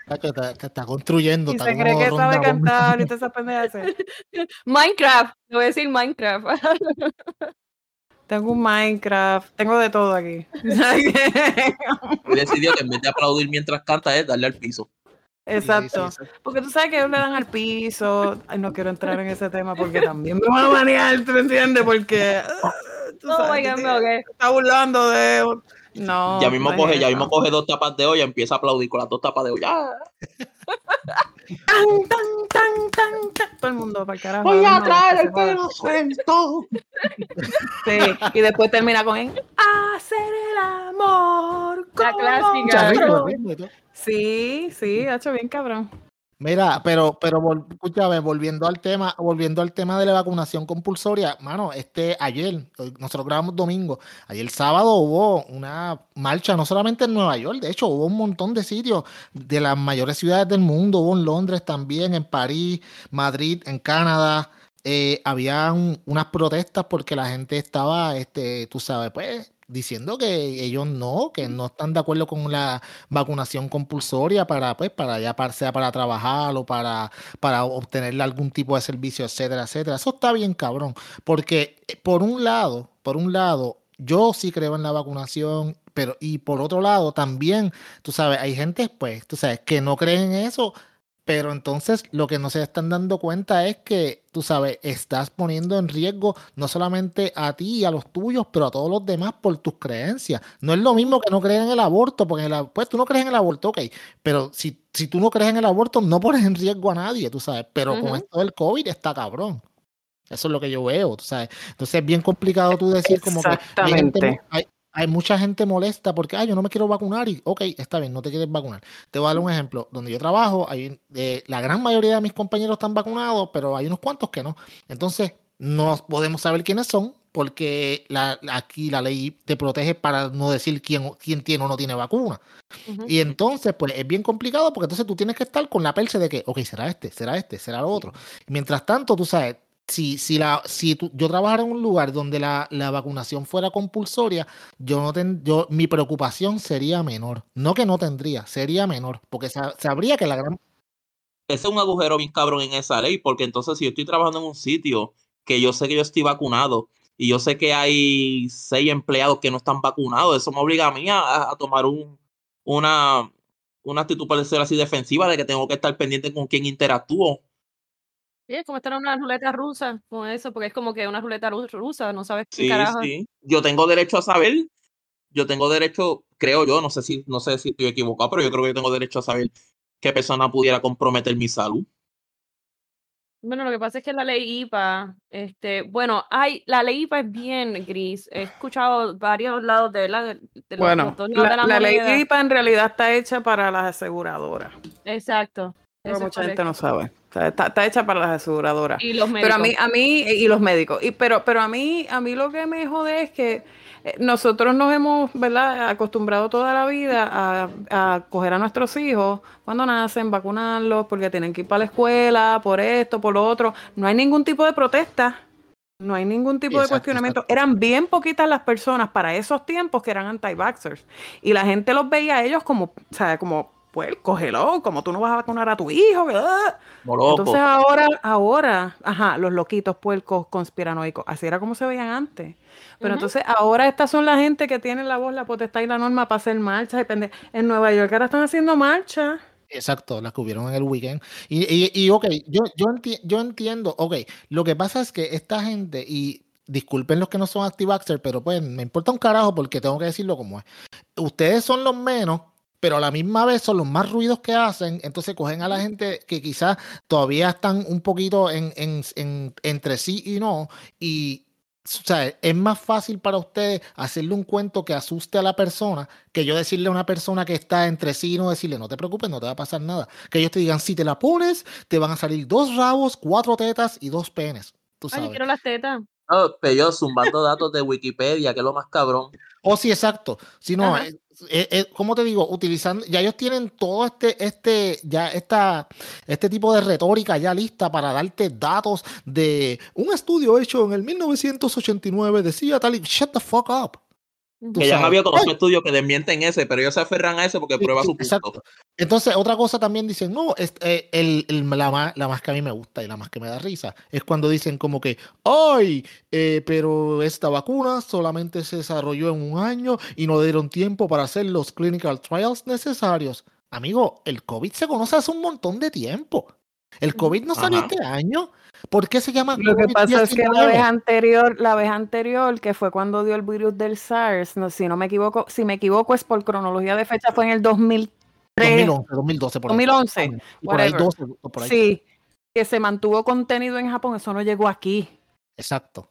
Que está construyendo. Y se cree que sabe cantar y te <laughs> Minecraft, te voy a decir Minecraft. Tengo un Minecraft, tengo de todo aquí. <laughs> He decidido que en vez de aplaudir mientras canta es darle al piso. Exacto. Porque tú sabes que ellos le dan al piso. Ay, no quiero entrar en ese tema porque también me van a <laughs> manejar, ¿tú entiendes? Porque. Tú oh sabes, está burlando de. No. Ya mismo coge, ya mismo coge dos tapas de olla y empieza a aplaudir con las dos tapas de olla. tan, tan, tan, tan, tan. Todo el mundo para el carajo. Voy a traer el pelo suelto. <laughs> Sí, y después termina con en, hacer el amor. La clásica. Mucha ritmo, otro". ritmo y todo. Sí, sí, ha hecho bien cabrón. Mira, pero, pero escúchame, volviendo al tema, volviendo al tema de la vacunación compulsoria, mano, este ayer, hoy- nosotros grabamos domingo, ayer sábado hubo una marcha, no solamente en Nueva York, de hecho hubo un montón de sitios de las mayores ciudades del mundo, hubo en Londres también, en París, Madrid, en Canadá, eh, habían unas protestas porque la gente estaba, este, tú sabes, pues, diciendo que ellos no, que no están de acuerdo con la vacunación compulsoria para, pues, para ya para, sea para trabajar o para, para obtener algún tipo de servicio, etcétera, etcétera. Eso está bien cabrón, porque eh, por un lado, por un lado, yo sí creo en la vacunación, pero y por otro lado también, tú sabes, hay gente, pues, tú sabes, que no creen en eso, pero entonces lo que no se están dando cuenta es que, tú sabes, estás poniendo en riesgo no solamente a ti y a los tuyos, pero a todos los demás por tus creencias. No es lo mismo que no creer en el aborto, porque en el, pues tú no crees en el aborto, ok, pero si, si tú no crees en el aborto, no pones en riesgo a nadie, tú sabes, pero con esto del COVID está cabrón. Eso es lo que yo veo, tú sabes. Entonces es bien complicado tú decir como que hay, gente hay, hay mucha gente molesta porque, ay, yo no me quiero vacunar y, ok, está bien, no te quieres vacunar. Te voy a dar un ejemplo. Donde yo trabajo, hay, eh, la gran mayoría de mis compañeros están vacunados, pero hay unos cuantos que no. Entonces, no podemos saber quiénes son porque la, aquí la ley te protege para no decir quién, quién tiene o no tiene vacuna. Y entonces, pues es bien complicado porque entonces tú tienes que estar con la perse de que, ok, será este, será este, será lo otro. Mientras tanto, tú sabes, si, si, la, si tú- yo trabajara en un lugar donde la, la vacunación fuera compulsoria, yo no ten- yo, mi preocupación sería menor. No que no tendría, sería menor, porque sa- sabría que la gran... Ese es un agujero bien cabrón en esa ley, porque entonces si yo estoy trabajando en un sitio que yo sé que yo estoy vacunado y yo sé que hay seis empleados que no están vacunados, eso me obliga a mí a, tomar un, una, una actitud, para decir así, defensiva de que tengo que estar pendiente con quién interactúo. Sí, es como estar en una ruleta rusa con eso, porque es como que una ruleta ru- rusa, no sabes qué Sí, carajo. sí. Yo tengo derecho a saber, yo tengo derecho, creo yo, no sé si, no sé si estoy equivocado, pero yo creo que yo tengo derecho a saber qué persona pudiera comprometer mi salud. Bueno, lo que pasa es que la ley IPA, este, bueno, hay, la ley IPA es bien gris. He escuchado varios lados de, la, de, los, Bueno, de la, la la ley. IPA en realidad está hecha para las aseguradoras. Exacto. Pero mucha gente no sabe. O sea, está, está hecha para las aseguradoras. Y los Pero a mí, médicos. a mí, y los médicos. Y, pero, pero a mí, a mí lo que me jode es que eh, nosotros nos hemos, ¿verdad?, acostumbrado toda la vida a, a coger a nuestros hijos cuando nacen, vacunarlos, porque tienen que ir para la escuela, por esto, por lo otro. No hay ningún tipo de protesta. No hay ningún tipo de cuestionamiento. exacto. Eran bien poquitas las personas para esos tiempos que eran anti-vaxxers. Y la gente los veía a ellos como, o sea, como, pues, cógelo, como tú no vas a vacunar a tu hijo. Entonces ahora, ahora, ajá, los loquitos, puercos, conspiranoicos, así era como se veían antes. Pero entonces ahora estas son la gente que tiene la voz, la potestad y la norma para hacer marchas. y pende- En Nueva York ahora están haciendo marchas. Exacto, las que hubieron en el weekend. Y, y, y, ok, yo, yo, enti- yo entiendo, ok, lo que pasa es que esta gente, y disculpen los que no son anti-vaxxer, pero pues me importa un carajo porque tengo que decirlo como es. Ustedes son los menos, pero a la misma vez son los más ruidos que hacen, entonces cogen a la gente que quizás todavía están un poquito en, en- en- entre sí y no, y o sea, es más fácil para ustedes hacerle un cuento que asuste a la persona que yo decirle a una persona que está entre sí y no decirle, no te preocupes, no te va a pasar nada. Que ellos te digan, si te la pones, te van a salir dos rabos, cuatro tetas y dos penes. Tú Ay, yo sabes. quiero las tetas. No, pero yo zumbando datos de Wikipedia, que es lo más cabrón. Oh, sí, exacto. Si no, eh, eh, eh, ¿cómo te digo? Utilizando, ya ellos tienen todo este, este, ya esta, este tipo de retórica ya lista para darte datos de un estudio hecho en el 1989 decía tal y shut the fuck up. Que ya había Ay, conocido estudios que desmienten ese, pero ellos se aferran a ese porque prueba sí, su punto. exacto. Entonces, otra cosa también dicen, no, es, eh, el, el- la, más, la más que a mí me gusta y la más que me da risa es cuando dicen como que, ay, eh, pero esta vacuna solamente se desarrolló en un año y no dieron tiempo para hacer los clinical trials necesarios. Amigo, el COVID se conoce hace un montón de tiempo. El. COVID no salió Ajá. este año. ¿Por qué se llama Lo que pasa es que la COVID-19? vez anterior, la vez anterior, que fue cuando dio el virus del SARS, no, si no me equivoco, si me equivoco es por cronología de fecha, fue en el 2011, 2012, por ahí. 2011, Y por ahí whatever. 12, por ahí. Sí, que se mantuvo contenido en Japón, eso no llegó aquí. Exacto.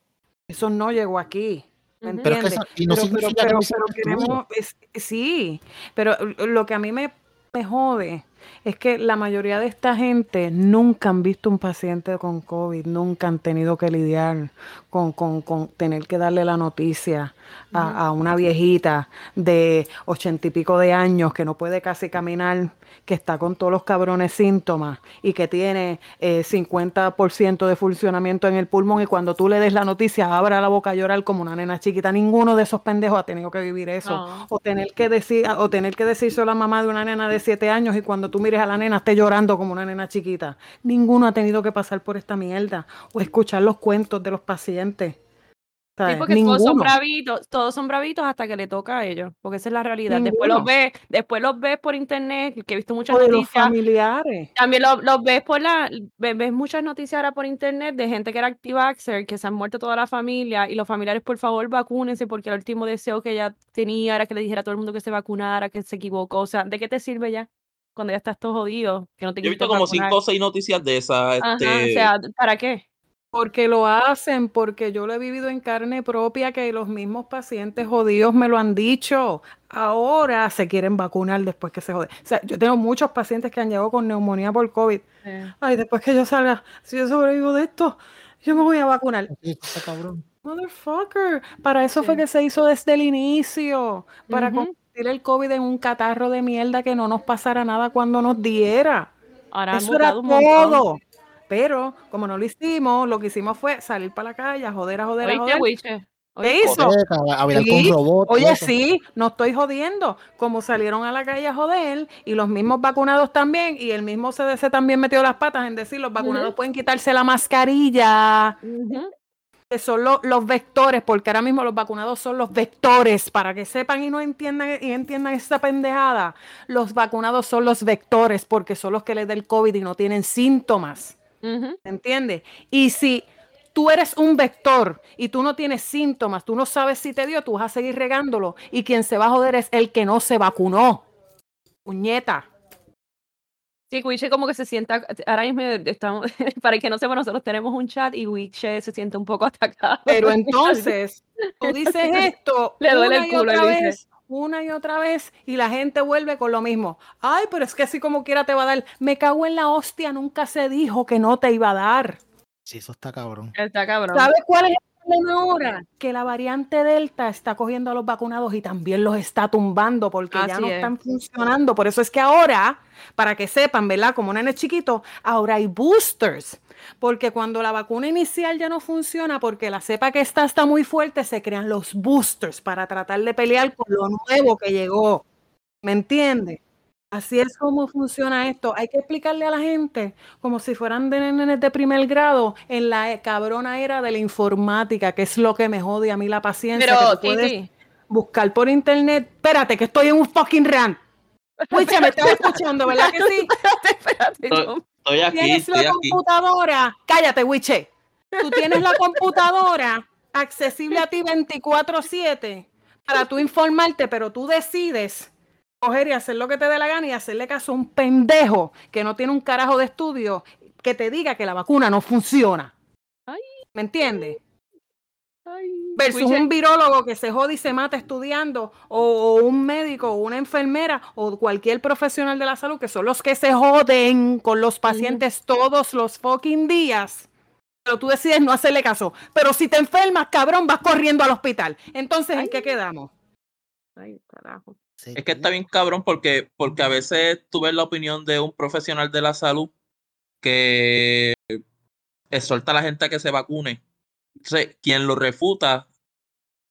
Eso no llegó aquí. ¿me Ujú. Pero es que entiendes? eso- y no Pero- significa pero- que no pero- sea pero destruido. queremos- es- sí, pero lo que a mí me, me jode es que la mayoría de esta gente nunca han visto un paciente con COVID, nunca han tenido que lidiar con, con- con tener que darle la noticia a, a una viejita de ochenta y pico de años que no puede casi caminar, que está con todos los cabrones síntomas y que tiene eh, 50% de funcionamiento en el pulmón y cuando tú le des la noticia abra la boca a llorar como una nena chiquita. Ninguno de esos pendejos ha tenido que vivir eso. No. O tener que decir, o tener que a la mamá de una nena de 7 años y cuando tú mires a la nena esté llorando como una nena chiquita. Ninguno ha tenido que pasar por esta mierda o escuchar los cuentos de los pacientes. Sí, porque todos son Ninguno. bravitos, todos son bravitos hasta que le toca a ellos, porque esa es la realidad. Después los Ninguno. ves, después los ves por internet, que he visto muchas O de los noticias. familiares. También lo- los ves por la, ves, ves muchas noticias ahora por internet de gente que era anti-vaxxer, que se han muerto toda la familia, y los familiares, por favor, vacúnense, porque el último deseo que ella tenía era que le dijera a todo el mundo que se vacunara, que se equivocó. O sea, ¿de qué te sirve ya? Cuando ya estás todo jodido, que no te Yo he visto como vacunar. cinco o seis noticias de esas. Ajá, Este, o sea, ¿para qué? Porque lo hacen, porque yo lo he vivido en carne propia, que los mismos pacientes jodidos me lo han dicho. Ahora se quieren vacunar después que se jode. O sea, yo tengo muchos pacientes que han llegado con neumonía por COVID. Ay, después que yo salga, si yo sobrevivo de esto, yo me voy a vacunar. Motherfucker, para eso fue que se hizo desde el inicio, para Ujú. Convertir el COVID en un catarro de mierda que no nos pasara nada cuando nos diera. Ahora Eso era todo. Pero como no lo hicimos, lo que hicimos fue salir para la calle, a joder, a joder, a ¿Oíste, joder. ¿Qué hizo? Sí. robots. Oye, eso. sí, no estoy jodiendo. Como salieron a la calle a joder y los mismos vacunados también, y el mismo CDC también metió las patas en decir los vacunados pueden quitarse la mascarilla, Ujú. Que son lo- los vectores, porque ahora mismo los vacunados son los vectores, para que sepan y no entiendan y entiendan esta pendejada. Los vacunados son los vectores, porque son los que les da el COVID y no tienen síntomas. Ujú. ¿Entiendes? Y si tú eres un vector y tú no tienes síntomas, tú no sabes si te dio, tú vas a seguir regándolo. Y quien se va a joder es el que no se vacunó. Puñeta. Sí, Wiche como que se sienta, ahora mismo estamos, <laughs> para el que no sepa, nosotros tenemos un chat y Wiche se siente un poco atacado. Pero <laughs> entonces, tú dices <laughs> esto Le duele una el y culo, otra vez, una y otra vez, y la gente vuelve con lo mismo. Ay, pero es que así como quiera te va a dar. Me cago en la hostia, nunca se dijo que no te iba a dar. Sí, eso está cabrón. Está cabrón. ¿Sabes cuál es el problema ahora? Que la variante Delta está cogiendo a los vacunados y también los está tumbando porque ya no es. están funcionando. Por eso es que ahora, para que sepan, ¿verdad? Como nene chiquito, ahora hay boosters. Porque cuando la vacuna inicial ya no funciona, porque la cepa que está está muy fuerte, se crean los boosters para tratar de pelear con lo nuevo que llegó. ¿Me entiendes? Así es como funciona esto. Hay que explicarle a la gente como si fueran de nenes de primer grado en la cabrona era de la informática, que es lo que me jode a mí la paciencia. que Pero, tú puedes buscar por internet. Espérate, que estoy en un fucking rant. Wicha, me estás escuchando, ¿verdad que sí? <laughs> espérate, Estoy- yo- Estoy aquí, Tienes estoy la aquí. computadora. Cállate, Wiche. Tú tienes la computadora accesible a ti 24/7 para tú informarte, pero tú decides coger y hacer lo que te dé la gana y hacerle caso a un pendejo que no tiene un carajo de estudio que te diga que la vacuna no funciona. Ay. ¿Me entiendes? Versus un virólogo que se jode y se mata estudiando, o, o un médico, o una enfermera, o cualquier profesional de la salud, que son los que se joden con los pacientes todos los fucking días. Pero tú decides no hacerle caso. Pero si te enfermas, cabrón, vas corriendo al hospital. Entonces, ¿en Ay. qué quedamos? Ay, carajo. Es que está bien cabrón porque, porque a veces tú ves la opinión de un profesional de la salud que exhorta a la gente a que se vacune. Entonces, quien lo refuta,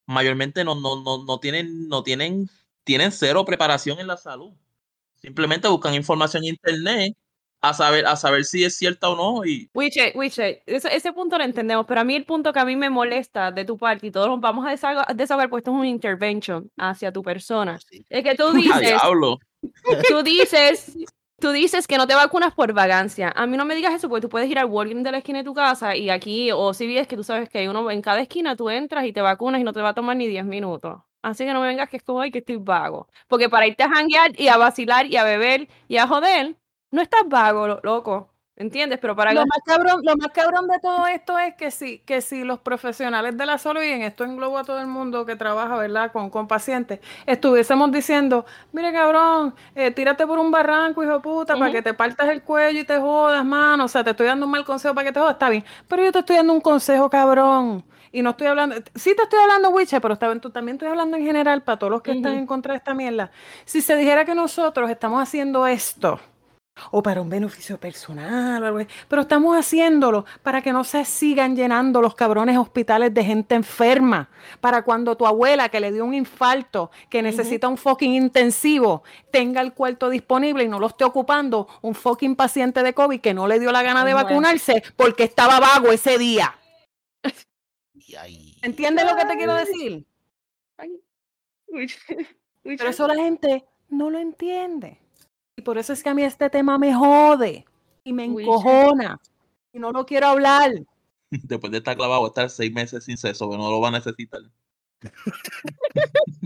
mayormente no, no, no, no tienen, no tienen, tienen cero preparación en la salud. Simplemente buscan información en internet a saber, a saber si es cierta o no. Y Wiche, Wiche, ese, ese punto lo entendemos, pero a mí el punto que a mí me molesta de tu parte, y todos nos vamos a desahogar, desahogar pues esto es un intervention hacia tu persona, Sí. es que tú <laughs> ¡a dices, diablo! tú dices, tú dices que no te vacunas por vagancia. A mí no me digas eso, porque tú puedes ir al Walgreens de la esquina de tu casa y aquí, o si ves que tú sabes que hay uno en cada esquina, tú entras y te vacunas y no te va a tomar ni 10 minutos. Así que no me vengas que es como, ay, que estoy vago. Porque para irte a janguear y a vacilar y a beber y a joder, no estás vago, lo- loco. ¿Entiendes? Pero para Lo más cabrón, lo más cabrón de todo esto es que si, que si los profesionales de la salud, y en esto englobo a todo el mundo que trabaja, ¿verdad? Con, con pacientes, estuviésemos diciendo, mire cabrón, eh, tírate por un barranco, hijo de puta, para que te partas el cuello y te jodas, mano. O sea, te estoy dando un mal consejo para que te jodas, está bien. Pero yo te estoy dando un consejo, cabrón. Y no estoy hablando, sí te estoy hablando, Wiche, pero también estoy hablando en general para todos los que están en contra de esta mierda. Si se dijera que nosotros estamos haciendo esto, o para un beneficio personal o algo así, pero estamos haciéndolo para que no se sigan llenando los cabrones hospitales de gente enferma, para cuando tu abuela que le dio un infarto, que necesita un fucking intensivo, tenga el cuarto disponible y no lo esté ocupando un fucking paciente de COVID que no le dio la gana de Bueno. vacunarse porque estaba vago ese día. ¿Entiendes lo que te quiero decir? <laughs> Pero eso la gente no lo entiende. Y por eso es que a mí este tema me jode y me encojona. Y no lo quiero hablar. <laughs> Después de estar clavado, estar seis meses sin sexo, que no lo va a necesitar. <laughs>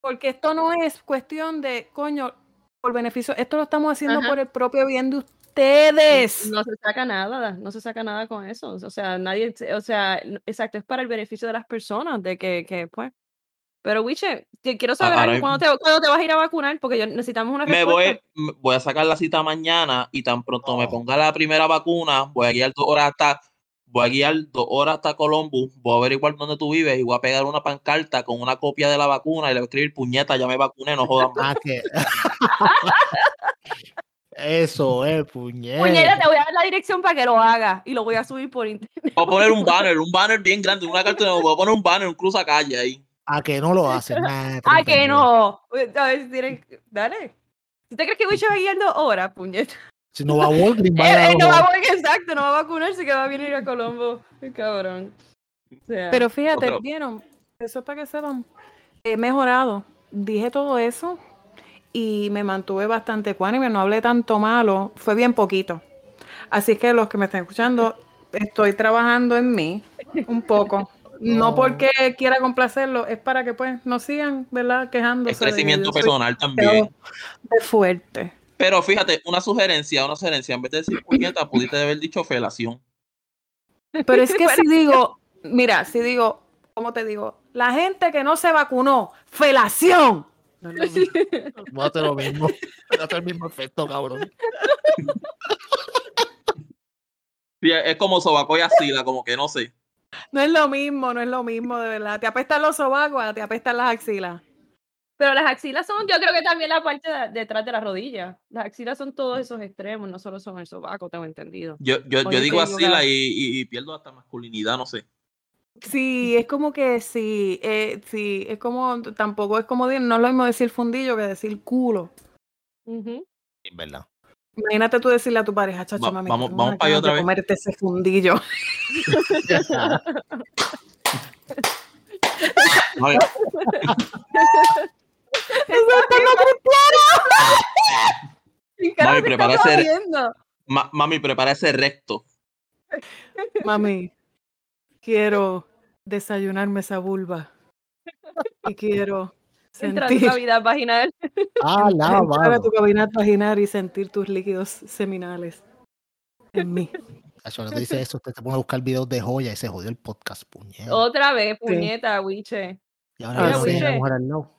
Porque esto no es cuestión de, coño, por beneficio. Esto lo estamos haciendo Ajá. por el propio bien de ustedes. No se saca nada, no se saca nada con eso. O sea, nadie, se- o sea, exacto, es para el beneficio de las personas, de que, que pues. Pero, Wiche, que quiero saber ahora algo, ¿cuándo te, cuándo te vas a ir a vacunar? Porque yo necesitamos una Me respuesta. voy, me- voy a sacar la cita mañana y tan pronto me Oh. ponga la primera vacuna, voy a guiar dos horas hasta, voy a guiar dos horas hasta Columbus, voy a averiguar dónde tú vives y voy a pegar una pancarta con una copia de la vacuna y le voy a escribir puñeta, ya me vacuné, no jodan más. Ah, que- <laughs> Eso es, puñeta. Puñeta, te voy a dar la dirección para que lo hagas y lo voy a subir por internet. Voy a poner un banner, un banner bien grande, una carta, voy a poner un banner, un cruzacalle ahí. A que no lo hacen. Nah, <laughs> ¡Ah, que no! A Dale. ¿Tú te crees que Wiche va guiando ahora, puñeta? Si no va a Walgreens, <laughs> a no va a exacto, no va a vacunarse que va a venir a Colombo. Cabrón. O sea, Pero fíjate, Otro. vieron, eso es para que sepan. He mejorado. Dije todo eso y me mantuve bastante ecuánime, no hablé tanto malo, fue bien poquito. Así que los que me están escuchando, estoy trabajando en mí un poco. No No. porque quiera complacerlo, es para que pues no sigan, ¿verdad? Quejándose. Que crecimiento personal también. de fuerte. Pero fíjate, una sugerencia, una sugerencia, en vez de decir puñeta, <laughs> pudiste haber dicho felación. Pero es <laughs> que si digo, mira, si digo, ¿cómo te digo? La gente que no se vacunó, felación. No mismo. No hace lo mismo. <laughs> No hace el mismo efecto, cabrón. Sí, es como sobaco y asila, como que no sé. No es lo mismo, no es lo mismo, de verdad. Te apestan los sobacos, te apestan las axilas. Pero las axilas son, yo creo que también la parte de- detrás de la rodilla. Las axilas son todos esos extremos, no solo son el sobaco, tengo entendido. Yo, yo, yo digo equivocada. y, y- y pierdo hasta masculinidad, no sé. Sí, es como que sí, eh, sí, es como, tampoco es como, no es lo mismo decir fundillo que decir culo. Ujú. Es verdad. Imagínate tú decirle a tu pareja, chacho, Va- mami, vamos- vamos unas pa' allá otra vez. comerte ese fundillo. <laughs> Mami, <laughs> Eso está no <laughs> ¿Qué Mami, carajo te prepara ese- ma- mami, prepara ese recto. Mami, quiero desayunarme esa vulva. Y quiero Entra a tu sentir, cavidad vaginal. <laughs> Ah, la entrar a tu cabina vaginal y sentir tus líquidos seminales en mí. Cacho, no te dice eso, usted te pone a buscar videos de joya y se jodió el podcast, puñeta. Otra vez, puñeta, Wiche. Y ahora Ah, no la mujer al lado.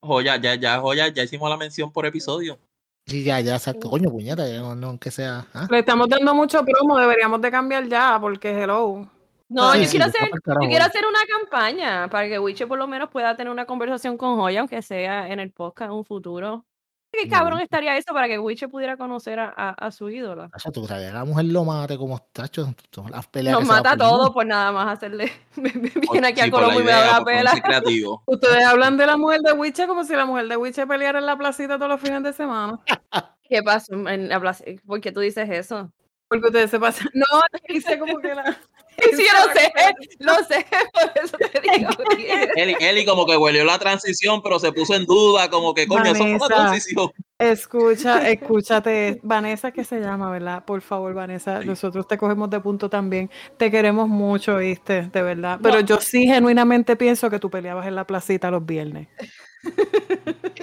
Joya, ya, ya, joya, ya hicimos la mención por episodio. Sí, ya, ya, exacto. Coño, puñeta, ya no, no, aunque sea. ¿ah? Le estamos dando mucho promo, deberíamos de cambiar ya, porque hello. No, Sí, yo sí, quiero hacer, yo quiero hacer una campaña para que Wiche por lo menos pueda tener una conversación con Joya, aunque sea en el podcast en un futuro. Qué No, cabrón Wiche. estaría eso para que Wiche pudiera conocer a, a- a su ídola. Cacho, tú sabes, la mujer lo mate como tacho. Las peleas Nos mata todo por nada más hacerle. <laughs> Por- Viene aquí sí, a la Colombo y me da la pela. <laughs> Ustedes hablan de la mujer de Wiche como si la mujer de Wiche peleara en la placita todos los fines de semana. <laughs> ¿Qué pasó? En la plaza? ¿Por qué tú dices eso? Porque ustedes se pasan. No, hice como que la. Sí, <laughs> lo sé, lo sé, por eso te digo. que- <laughs> Eli, Eli como que huelió la transición, pero se puso en duda, como que coño, eso fue una transición. Escucha, <laughs> escúchate, Vanessa, que se llama, ¿verdad? Por favor, Vanessa, nosotros te cogemos de punto también. Te queremos mucho, ¿viste? De verdad. Pero yo sí genuinamente pienso que tú peleabas en la placita los viernes.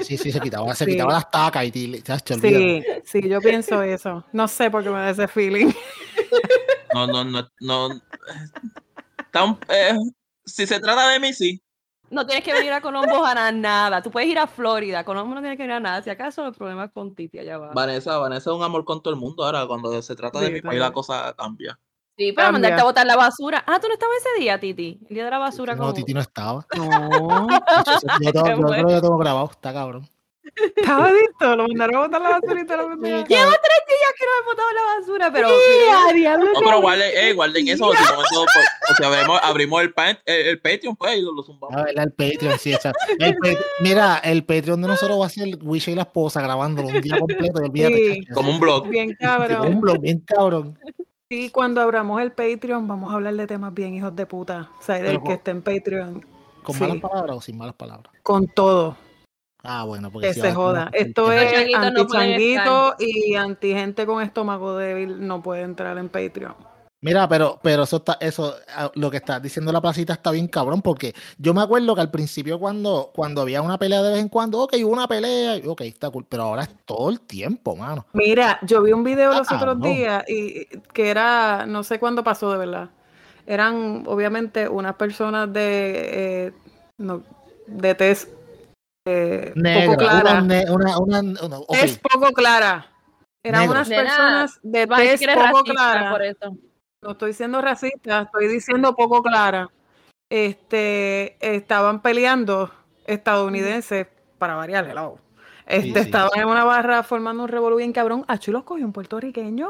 Sí, sí, se quitaba, se quitaba las tacas y te, Sí, sí, yo pienso eso. No sé por qué me da ese feeling. <laughs> No, no, no, no. Eh, si se trata de mí, sí. No tienes que venir a Colombo a nada. Tú puedes ir a Florida. Colombo no tiene que venir a nada. Si acaso el problema es con Titi allá abajo. Vanessa, Vanessa es un amor con todo el mundo. Ahora, cuando se trata de mi país, la cosa cambia. Sí, para mandarte a botar la basura. Ah, tú no estabas ese día, Titi. El día de la basura. No, Titi no estaba. No. <laughs> yo, yo, <laughs> yo, yo, lo tengo grabado. Está cabrón. Estaba listo, lo mandaron a botar la basura y te lo Llevo tres días que no he botado la basura, pero. Sí, no, pero guarden, eh, guarden eso. O si, pues, o sea, abrimos, abrimos el, el, el, Patreon, pues, y lo, lo zumbamos. A ver, el Patreon, sí, el, Mira, el Patreon de nosotros va a ser Wisha y la esposa grabándolo un día completo. El sí, como un blog. Bien cabrón. Como un blog, bien cabrón. Sí, cuando abramos el Patreon, vamos a hablar de temas bien hijos de puta. O sea, del que esté en Patreon. ¿Con malas palabras o sin malas palabras? Con todo. Ah, bueno, porque que se joda. Esto es anti changuito y anti gente con estómago débil no puede entrar en Patreon. Mira, pero, pero eso está, eso, ah, lo que está diciendo la placita está bien cabrón, porque yo me acuerdo que al principio cuando, cuando había una pelea de vez en cuando, ok, hubo una pelea, ok, está cool, pero ahora es todo el tiempo, mano. Mira, yo vi un video los otros días y que era, no sé cuándo pasó de verdad. Eran obviamente unas personas de eh, no, de test eh, poco clara. Es poco clara. Eran unas personas de tez poco clara. No estoy siendo racista, estoy diciendo poco clara. Este, estaban peleando estadounidenses, para variar el lado. Este, Estaban en una barra formando un revolú bien cabrón. A Chulos cogió un puertorriqueño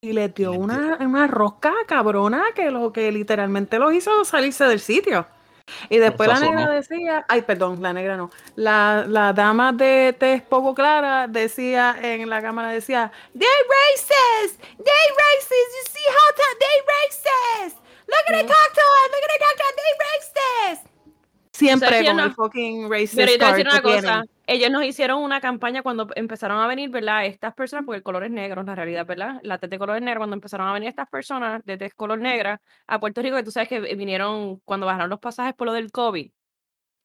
y le dio una, una rosca cabrona que lo que literalmente los hizo salirse del sitio. Y después la negra decía, ay, perdón, la negra no. La, la dama de tez poco clara decía en la cámara, decía, they racist, they racist, you see how they racist. Look at the talk to him, look at the talk to him, they racist. Siempre con el fucking racist Pero te decir una cosa, ellos nos hicieron una campaña cuando empezaron a venir, ¿verdad? Estas personas, porque el color es negro en la realidad, ¿verdad? La tez de color es negro, cuando empezaron a venir estas personas de tez color negra a Puerto Rico, que tú sabes que vinieron cuando bajaron los pasajes por lo del COVID,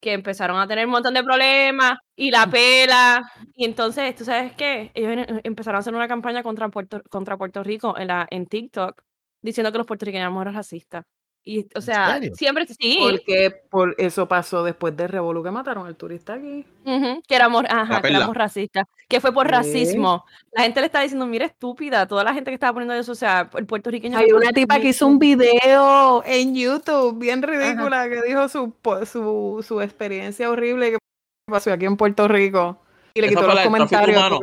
que empezaron a tener un montón de problemas y la pela. Y entonces, ¿tú sabes qué? Ellos empezaron a hacer una campaña contra Puerto, contra Puerto Rico en, la, en TikTok, diciendo que los puertorriqueños eran racistas. Y, o sea, siempre sí. Porque por eso pasó después de Revolu que mataron al turista aquí. que éramos, ajá, que éramos racistas. Que fue por racismo. La gente le está diciendo, mira, estúpida, toda la gente que estaba poniendo eso, o sea, el puertorriqueño. Hay una tipa que hizo un video en YouTube bien ridícula que dijo su, su, su experiencia horrible que pasó aquí en Puerto Rico. Y le quitó los comentarios.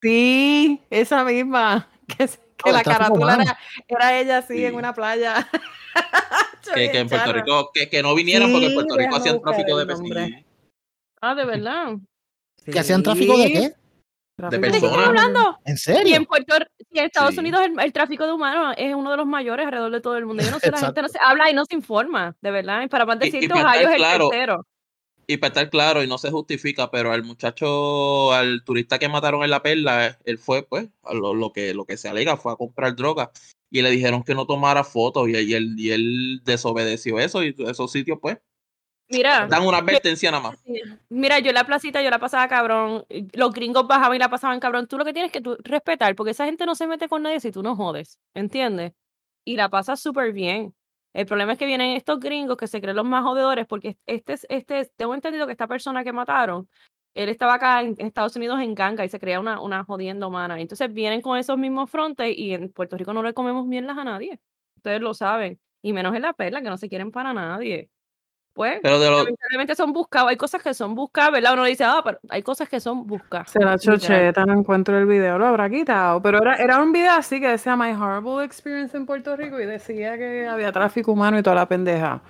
Sí, esa misma. <laughs> Que, que la carátula era, era, ella así en una playa. <laughs> que, que, en Puerto Rico, que, que no vinieran porque en Puerto Rico hacían tráfico de personas. Ah, de verdad. ¿Que hacían tráfico de qué? De personas. hablando? ¿En serio? Y en, Puerto, y en Estados Unidos el, tráfico de humanos es uno de los mayores alrededor de todo el mundo. Yo no sé, la <laughs> gente no se habla y no se informa, de verdad. Y para más de cientos años claro, el tercero. Y para estar claro, y no se justifica, pero al muchacho, al turista que mataron en la perla, él fue, pues, lo, lo que, lo que se alega fue a comprar droga y le dijeron que no tomara fotos y, él, y él desobedeció eso y esos sitios pues Mira, dan una advertencia nada más. Mira, yo la placita, yo la pasaba cabrón. Los gringos bajaban y la pasaban cabrón. Tú lo que tienes que tú respetar, porque esa gente no se mete con nadie si tú no jodes, ¿entiendes? Y la pasas súper bien. El problema es que vienen estos gringos que se creen los más jodedores, porque este, este, tengo entendido que esta persona que mataron él estaba acá en Estados Unidos en ganga y se crea una, una jodiendo humana. Entonces vienen con esos mismos frontes y en Puerto Rico no le comemos mierdas a nadie. Ustedes lo saben. Y menos en la perla, que no se quieren para nadie. Pues, pero de lo... son buscados. Hay cosas que son buscadas, ¿verdad? Uno dice, ah, pero hay cosas que son buscadas. Se la chocheta, no encuentro el video, lo habrá quitado. Pero era, era un video así que decía My Horrible Experience en Puerto Rico y decía que había tráfico humano y toda la pendeja.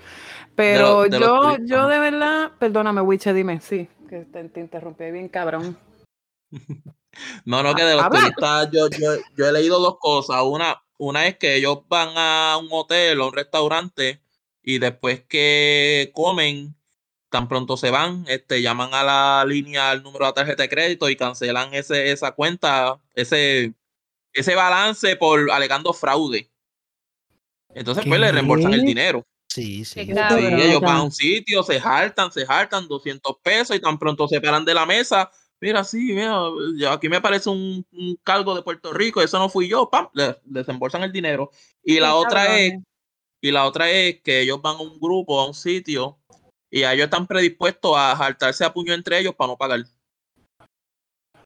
Pero yo, yo de verdad, perdóname, Wiche, dime, sí que te, interrumpí bien cabrón. <laughs> No, no, que de los turistas yo, yo, yo, he leído dos cosas. Una, una es que ellos van a un hotel o un restaurante y después que comen, tan pronto se van, este, llaman a la línea al número de la tarjeta de crédito y cancelan ese, esa cuenta, ese, ese balance por alegando fraude. Entonces, pues le reembolsan el dinero. Sí, sí. Sí, ellos van a un sitio, se hartan, se hartan 200 pesos y tan pronto se paran de la mesa. Mira, sí, mira, yo- aquí me aparece un, un cargo de Puerto Rico, eso no fui yo, pam, le desembolsan el dinero. Y la otra es. Y la otra es que ellos van a un grupo, a un sitio, y ellos están predispuestos a hartarse a puño entre ellos para no pagar.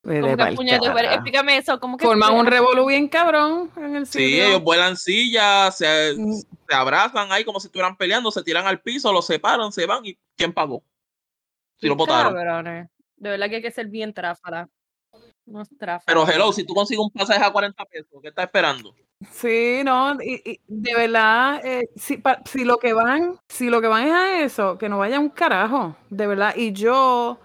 Vete ¿Cómo que. Explícame eso. ¿Cómo que Forman un revolú bien cabrón en el Sí, sitio. ellos vuelan sillas, se, Mm. se abrazan ahí como si estuvieran peleando, se tiran al piso, los separan, se van y ¿quién pagó? Si lo votaron. cabrones. De verdad que hay que ser bien tráfala. Pero hello, si tú consigues un pasaje a 40 pesos, ¿qué estás esperando? Sí, no, y, y de verdad, eh, si, pa- si lo que van, si lo que van es a eso, que no vaya un carajo, de verdad. Y yo,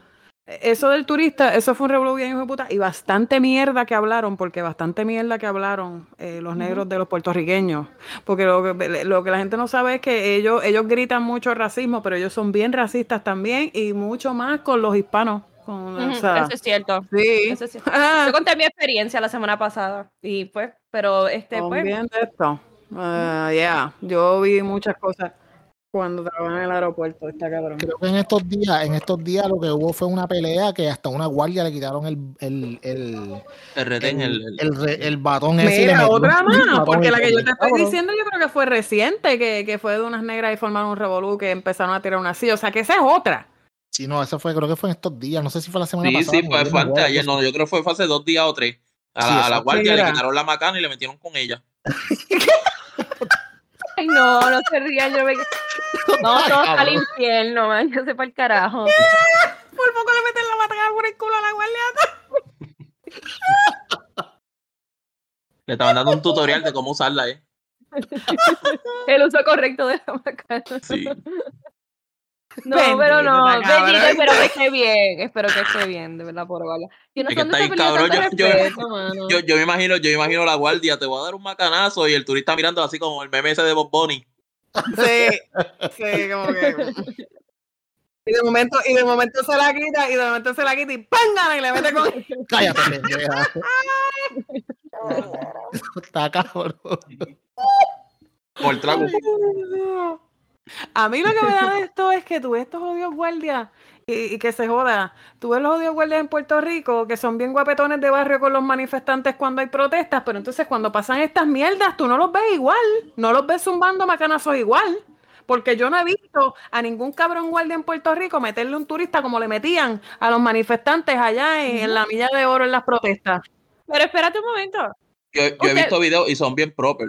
eso del turista, eso fue un revolú bien hijo de puta, y bastante mierda que hablaron, porque bastante mierda que hablaron eh, los negros de los puertorriqueños. Porque lo que, lo que la gente no sabe es que ellos, ellos gritan mucho racismo, pero ellos son bien racistas también, y mucho más con los hispanos. Con, o Ujú, sea, Eso es cierto. sí. Eso es cierto. Ah, Yo conté mi experiencia la semana pasada. Y pues, pero este, pues. bien de esto. Ah, ya, yo vi muchas cosas cuando trabajaba en el aeropuerto, está cabrón. Creo que en estos días, en estos días lo que hubo fue una pelea que hasta una guardia le quitaron el, el, el, El retén, el, el, el- el batón ese Mira, otra batón porque la que yo te estoy diciendo yo creo que fue reciente, que, que fue de unas negras y formaron un revolú que empezaron a tirar una silla, o sea que esa es otra. Sí, no, eso fue, creo que fue en estos días, no sé si fue la semana Sí, pasada. sí, porque fue, fue antes ayer, no, yo creo que fue hace dos días o tres. A Sí, la, a la guardia le quitaron la macana y le metieron con ella. Ay, no, no se rían. Yo me... <laughs> No, todo está al infierno, man. Yo sé para el carajo. <laughs> Por poco le meten la batalla por el culo a la guardia. <laughs> Le estaban dando un tutorial de cómo usarla, ¿eh? El uso correcto de la macana. Sí. No, pero no. Bendito, espero que esté bien. Espero que esté bien, de verdad, por verla. Yo no sé que dónde se cabrón, yo- yo- respeto, mano. Yo, yo me imagino, yo me imagino la guardia, te voy a dar un macanazo y el turista mirando así como el meme ese de Bob Bunny. Sí, <laughs> sí, como que. Y de momento, y de momento se la quita, y de momento se la quita y ¡pángala! y le mete con. <laughs> Cállate, pendeja. Está cabrón. Por el trago. A mí lo que me da de <laughs> esto es que tú ves estos odios guardias y, y que se joda. Tú ves los odios guardias en Puerto Rico que son bien guapetones de barrio con los manifestantes cuando hay protestas, pero entonces cuando pasan estas mierdas tú no los ves igual, no los ves zumbando macanazos igual. Porque yo no he visto a ningún cabrón guardia en Puerto Rico meterle un turista como le metían a los manifestantes allá en, en la milla de oro en las protestas. Pero espérate un momento. Yo, yo he visto videos y son bien proper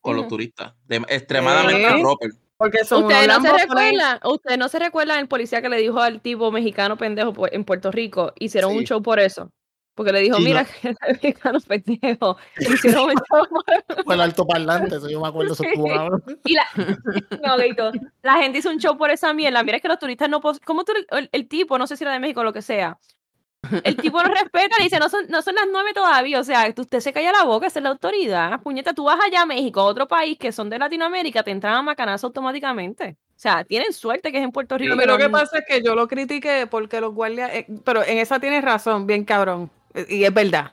con los turistas. de- extremadamente ¿Eh? proper. Porque son unos Usted no se lambones. recuerda, usted no se recuerda el policía que le dijo al tipo mexicano pendejo en Puerto Rico, hicieron un Sí. show por eso. Porque le dijo, Sí, mira no. que el mexicano pendejo. <laughs> Hicieron un show por Fue el altoparlante, eso yo me acuerdo, eso cabrón. Y la, no, Gaito, la gente hizo un show por esa mierda. Mira, es que los turistas no. pos- ¿Cómo tú, el, el tipo, no sé si era de México o lo que sea, el tipo lo respeta, le dice, no son, no son las nueve todavía. O sea, usted se calla la boca, esa es la autoridad. Puñeta, tú vas allá a México, a otro país que son de Latinoamérica, te entran a macanazo automáticamente. O sea, tienen suerte que es en Puerto Rico. Mí que lo no- que pasa es que yo lo critiqué porque los guardias, eh, pero en esa tienes razón, bien cabrón, eh, y es verdad.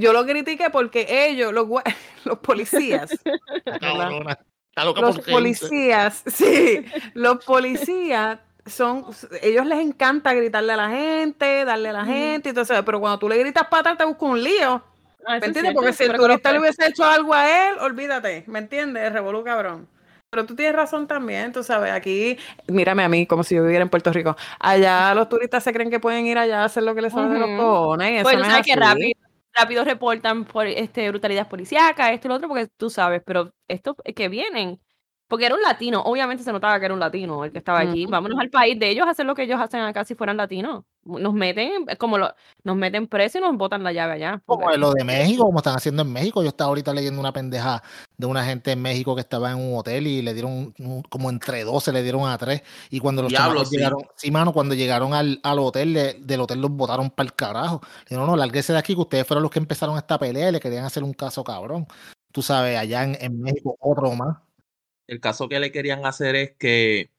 Yo lo critiqué porque ellos, los, <laughs> los policías, <laughs> Está cabrona. Está loca los policías, <laughs> sí, los policías son, ellos les encanta gritarle a la gente, darle a la Ujú. gente, entonces, pero cuando tú le gritas para atrás te busca un lío, Ah, ¿me es entiendes? Porque si el turista le hubiese hecho algo a él, olvídate, ¿me entiendes? Revolú cabrón. Pero tú tienes razón también, tú sabes, aquí, mírame a mí, como si yo viviera en Puerto Rico. Allá los turistas se creen que pueden ir allá a hacer lo que les sale de los cojones. Pues no es sabes que rápido, rápido reportan por este brutalidad policíaca, esto y lo otro, porque tú sabes, pero estos que vienen, porque era un latino, obviamente se notaba que era un latino el que estaba allí. Vámonos al país de ellos a hacer lo que ellos hacen acá si fueran latinos. Nos meten, como lo, nos meten preso y nos botan la llave allá. Como porque- lo de <laughs> México, como están haciendo en México. Yo estaba ahorita leyendo una pendeja de una gente en México que estaba en un hotel y le dieron un- un- como entre 12, le dieron a tres. Y cuando los Diablo, sí. llegaron, sí, mano, cuando llegaron al, al hotel, le- del hotel los botaron para el carajo. Le dijeron, no, lárguese de aquí, que ustedes fueron los que empezaron esta pelea y le querían hacer un caso cabrón. Tú sabes, allá en, en México, otro más. El caso que le querían hacer es que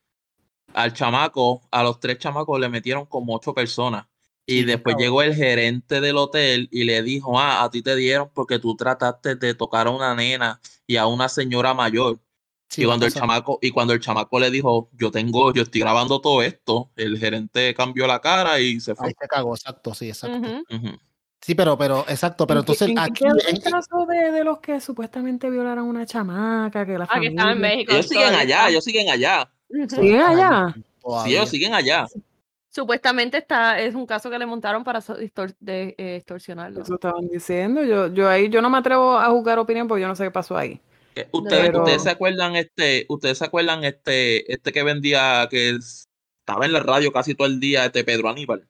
al chamaco, a los tres chamacos le metieron como ocho personas. Y Sí, después llegó el gerente del hotel y le dijo, ah, a ti te dieron porque tú trataste de tocar a una nena y a una señora mayor. Sí, y cuando el chamaco, y cuando el chamaco le dijo, yo tengo, yo estoy grabando todo esto, el gerente cambió la cara y se fue. Ahí se cagó, exacto, sí, exacto. Sí, pero, pero, exacto, pero ¿En qué- entonces en qué aquí, quedó el en- caso de, de los que supuestamente violaron a una chamaca, que la Ah, que estaba en México. Ellos siguen allá, está. ellos siguen allá. ¿Siguen allá? Sí, ellos siguen allá. Supuestamente está, es un caso que le montaron para de, eh, extorsionarlo. Eso estaban diciendo. Yo, yo ahí, yo no me atrevo a juzgar opinión porque yo no sé qué pasó ahí. Eh, Ustedes, Pero- ustedes se acuerdan este, ustedes se acuerdan este, este que vendía, que es- estaba en la radio casi todo el día, este Pedro Aníbal.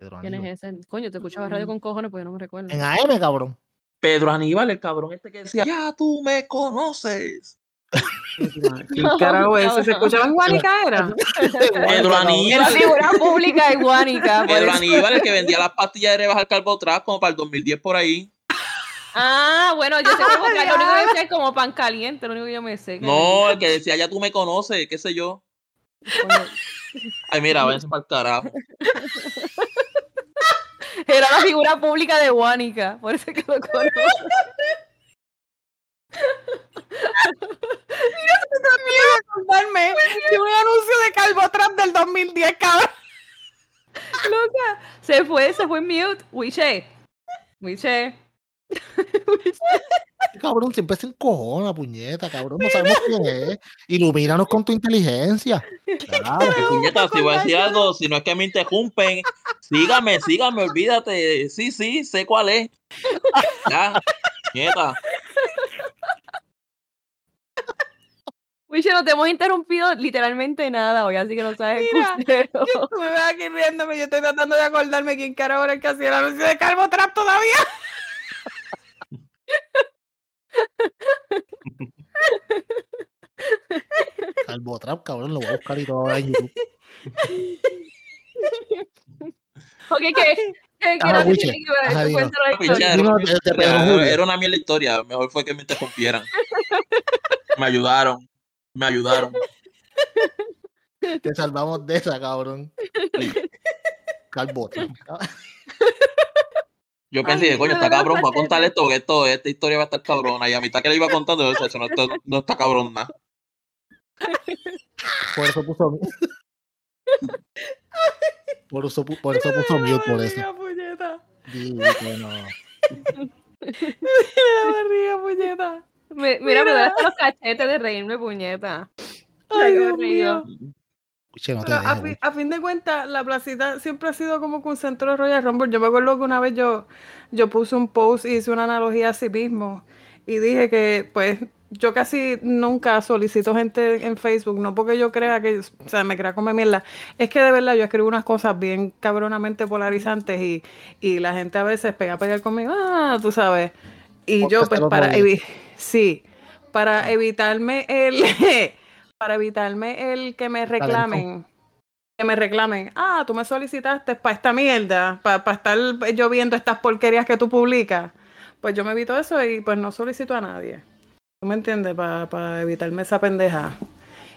Pedro ¿Quién Aníbal. es ese? Coño, te escuchaba radio con cojones, pues yo no me recuerdo. En AM, cabrón. Pedro Aníbal, el cabrón este que decía, ya tú me conoces. <laughs> ¿Qué carajo es ese? ¿Se escuchaba en Guanica era? <laughs> Pedro La Aníbal, figura pública de Guánica. por Pedro. Aníbal, el que vendía las pastillas de rebajar carbotrás como para el 2010 por ahí. Ah, bueno, yo sé cómo <laughs> que lo único que decía es como pan caliente, lo único que yo me sé. No, el que decía, ya tú me conoces, qué sé yo. Ay, mira, váyanse para el carajo. <laughs> Era la figura pública de Guánica, por eso es que lo conozco. <laughs> Acordarme de un anuncio de Calvotrap del 2010, cabrón. <laughs> Loca. Se fue, se fue mute. Wiche. Wiche. <laughs> Cabrón, siempre se encojona, puñeta, cabrón. No sabemos quién es. Ilumínanos con tu inteligencia. Claro. Puñeta, si voy a decir algo, si no es que me interrumpen, sígame, sígame, olvídate. Sí, sí, sé cuál es. Ya, nieta. Wiche, no te hemos interrumpido literalmente nada hoy, así que no sabes Mira. Tú <laughs> me ves aquí riéndome, yo estoy tratando de acordarme quién carajo era el que hacía el anuncio de Calvotrap todavía. Calvotrap, cabrón, lo voy a buscar y todo ahora en YouTube. Ok, ¿qué? Era una mierda historia. Mejor fue que me interrumpieran. <laughs> Me ayudaron. Me ayudaron. Te salvamos de esa, cabrón. Calvotrap. Yo pensé, Ay, coño, está cabrón, voy a contar esto, que esto, esta historia va a estar cabrona. Y a mitad que le iba contando, eso, eso no, está, no está cabrón nada. Por eso puso Por eso, por eso puso mute, por eso. Barriga, puñeta. Di <laughs> que no. La barriga, puñeta. Me- Mira, me duele hasta los cachetes de reírme, puñeta. Ay, Dios mío. Che, no te Pero a, fin, güey. a fin de cuentas, la placita siempre ha sido como que un centro de Royal Rumble. Yo me acuerdo que una vez yo, yo puse un post y hice una analogía a sí mismo. Y dije que, pues, yo casi nunca solicito gente en Facebook, no porque yo crea que, o sea, me crea como mierda. Es que de verdad yo escribo unas cosas bien cabronamente polarizantes y, y la gente a veces pega a pegar conmigo, ah, tú sabes. Y Porque yo, pues, para sí, para evitarme el, <laughs> para evitarme el que me reclamen, que me reclamen, ah, tú me solicitaste para esta mierda, para estar yo viendo estas porquerías que tú publicas, pues yo me evito eso y pues no solicito a nadie. ¿Tú me entiendes? Para evitarme esa pendeja.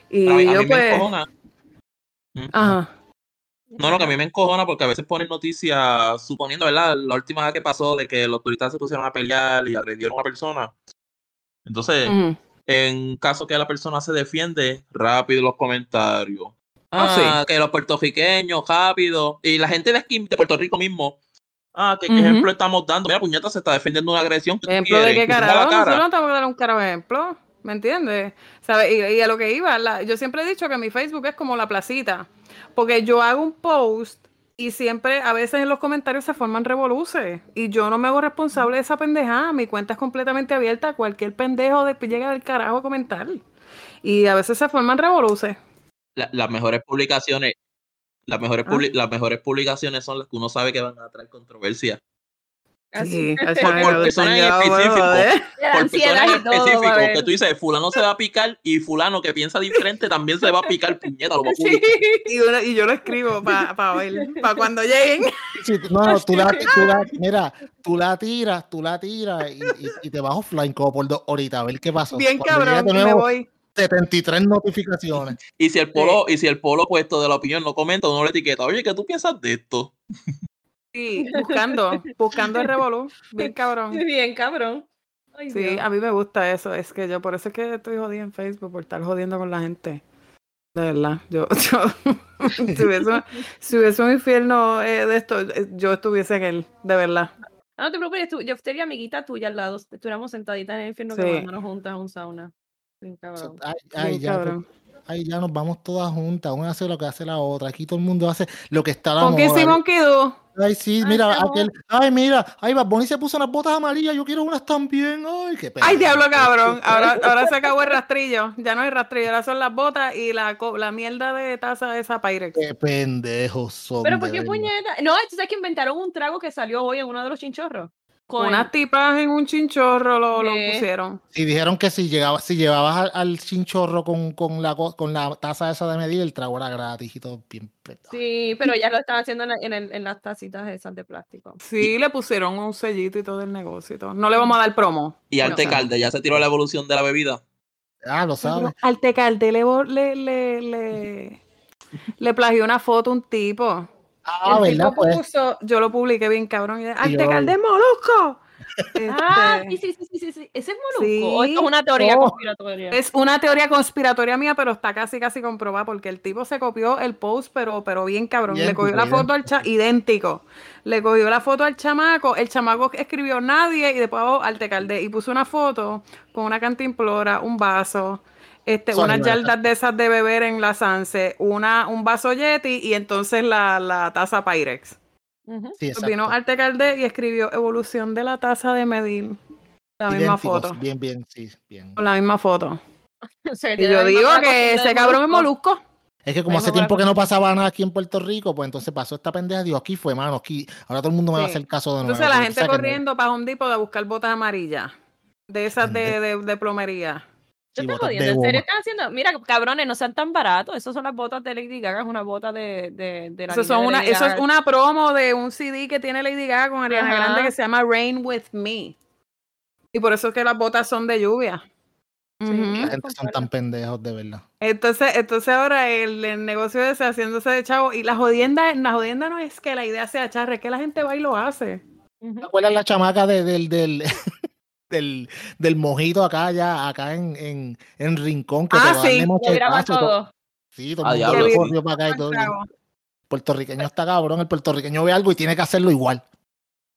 Y A mí, a yo mí me pues, encojona. Mm. ajá, No, no, que a mí me encojona porque a veces ponen noticias, suponiendo, ¿verdad? La última vez que pasó de que los turistas se pusieron a pelear y agredieron a una persona. Entonces. En caso que la persona se defiende, rápido los comentarios. Ah, sí. Ah, que los puertorriqueños, rápido. Y la gente de aquí, de Puerto Rico mismo. Ah, ¿qué, ejemplo estamos dando? Mira, puñeta, se está defendiendo una agresión. ¿qué tú Ejemplo de qué carajo, cara. nosotros no tenemos que dar un caro ejemplo, ¿me entiendes? ¿Sabes? Y, y a lo que iba, la- yo siempre he dicho que mi Facebook es como la placita, porque yo hago un post y siempre, a veces en los comentarios se forman revoluces y yo no me hago responsable de esa pendejada, mi cuenta es completamente abierta, cualquier pendejo de, llega del carajo a comentar y a veces se forman revoluces. La- las mejores publicaciones, las mejores, Ah. las mejores publicaciones son las que uno sabe que van a traer controversia. Así. así Por- personas en específico. Por personas a ver. que tú dices, fulano se va a picar y fulano que piensa diferente también se va a picar, puñeta, lo va a Sí, publicar. y, yo lo escribo para ver, para cuando lleguen. Sí, no, no, tú la, tú la- mira, tú la tiras, tú la tiras y, y- y te vas offline como por dos horitas a ver qué pasó. Bien Cuando cabrón, de y me nuevo, voy. 73 notificaciones. Y si el polo, y si el polo puesto de la opinión no comenta o no le etiqueta, oye, ¿qué tú piensas de esto? Sí, buscando, buscando el revolú. Bien cabrón. <laughs> Bien, cabrón. Ay, Sí, Dios. a mí me gusta eso. Es que yo por eso es que estoy jodida en Facebook, por estar jodiendo con la gente. De verdad. Yo, <laughs> yo si, hubiese, si hubiese un infierno eh, de esto, eh, yo estuviese en él, de verdad. Ah, no te preocupes, tú- yo sería amiguita tuya al lado. Estuviéramos sentaditas en el infierno Sí. quemándonos juntas a un sauna. Bien cabrón. Ay, ay, Bien ya, cabrón. ay, ya nos vamos todas juntas. Una hace lo que hace la otra. Aquí todo el mundo hace lo que está a la moda. sí, Monkey do. Ay, sí, Ay, mira, qué aquel. Ay, mira, ay, Bad se puso unas botas amarillas. Yo quiero unas también. Ay, qué pena. Ay, diablo, cabrón. <laughs> Ahora, ahora se acabó el rastrillo. Ya no hay rastrillo, ahora son las botas y la, co- la mierda de taza esa Pyrex. Qué pendejos son. Pero de ¿por qué verdad. puñeta? No, sabes que inventaron un trago que salió hoy en uno de los chinchorros. Con Unas tipas en un chinchorro lo, lo ¿Qué? pusieron. Y dijeron que si llegabas, si llevabas al, al chinchorro con, con, la, co- con la taza esa de medir, el trago era gratis y todo bien. petado. Sí, pero ya lo están haciendo en, la- en, el- en las tacitas esas de plástico. Sí, le pusieron un sellito y todo el negocio y todo. No le vamos a dar promo. Y Arte Bueno. Calde ya se tiró la evolución de la bebida. Ah, lo sabes. Al Tecalde le, le, le, le, le plagió una foto un tipo. Ah, el ¿verdad? tipo Pues, puso, yo lo publiqué bien cabrón. Y, Al yo- Tecalde Molusco. <laughs> Ah, Este, sí, sí, sí, sí, sí, sí. Ese es molusco. ¿O esto Sí. es una teoría Oh. conspiratoria? Es una teoría conspiratoria mía, pero está casi casi comprobada porque el tipo se copió el post, pero, pero bien cabrón. Le cogió la foto al cha idéntico. Le cogió la foto al chamaco, el chamaco escribió nadie y después abajo al tecalde y puso una foto con una cantimplora, un vaso, este, Sorry, unas yardas de esas de beber en la Sanse, una, un vaso Yeti y entonces la, la taza Pyrex. Sí, vino al tecalde y escribió evolución de la taza de medir. La misma foto. Bien, bien, sí, bien. Con la misma foto. <laughs> Y yo digo que ese de cabrón es molusco. Es que como hace tiempo que no pasaba nada aquí en Puerto Rico, pues entonces pasó esta pendeja. Digo, aquí fue, mano, aquí. Ahora todo el mundo me va a hacer caso de nuevo. Entonces la gente corriendo para Home Depot a buscar botas amarillas. De esas de, de, de plomería. Yo estoy jodiendo, ¿en serio están haciendo? Mira, cabrones, no sean tan baratos. Esas son las botas de Lady Gaga, es una bota de, de, de la Eso, son de una, Lady eso es una promo de un CD que tiene Lady Gaga con Ariana Ajá. Grande que se llama Rain With Me. Y por eso es que las botas son de lluvia. Sí. La gente son tan pendejos, de verdad. Entonces, entonces ahora el, el negocio ese haciéndose de chavo. Y la jodienda, la jodienda no es que la idea sea charra, es que la gente va y lo hace. ¿Te acuerdas la chamaca de- del, del, <laughs> del, del mojito acá, ya, acá en, en, en Rincón? Que Ah, te va a darle sí, y todo? todo. Sí, todo Ah, el mundo diablo, sí. corrió para acá y todo. Puertorriqueño está cabrón. El puertorriqueño ve algo y tiene que hacerlo igual.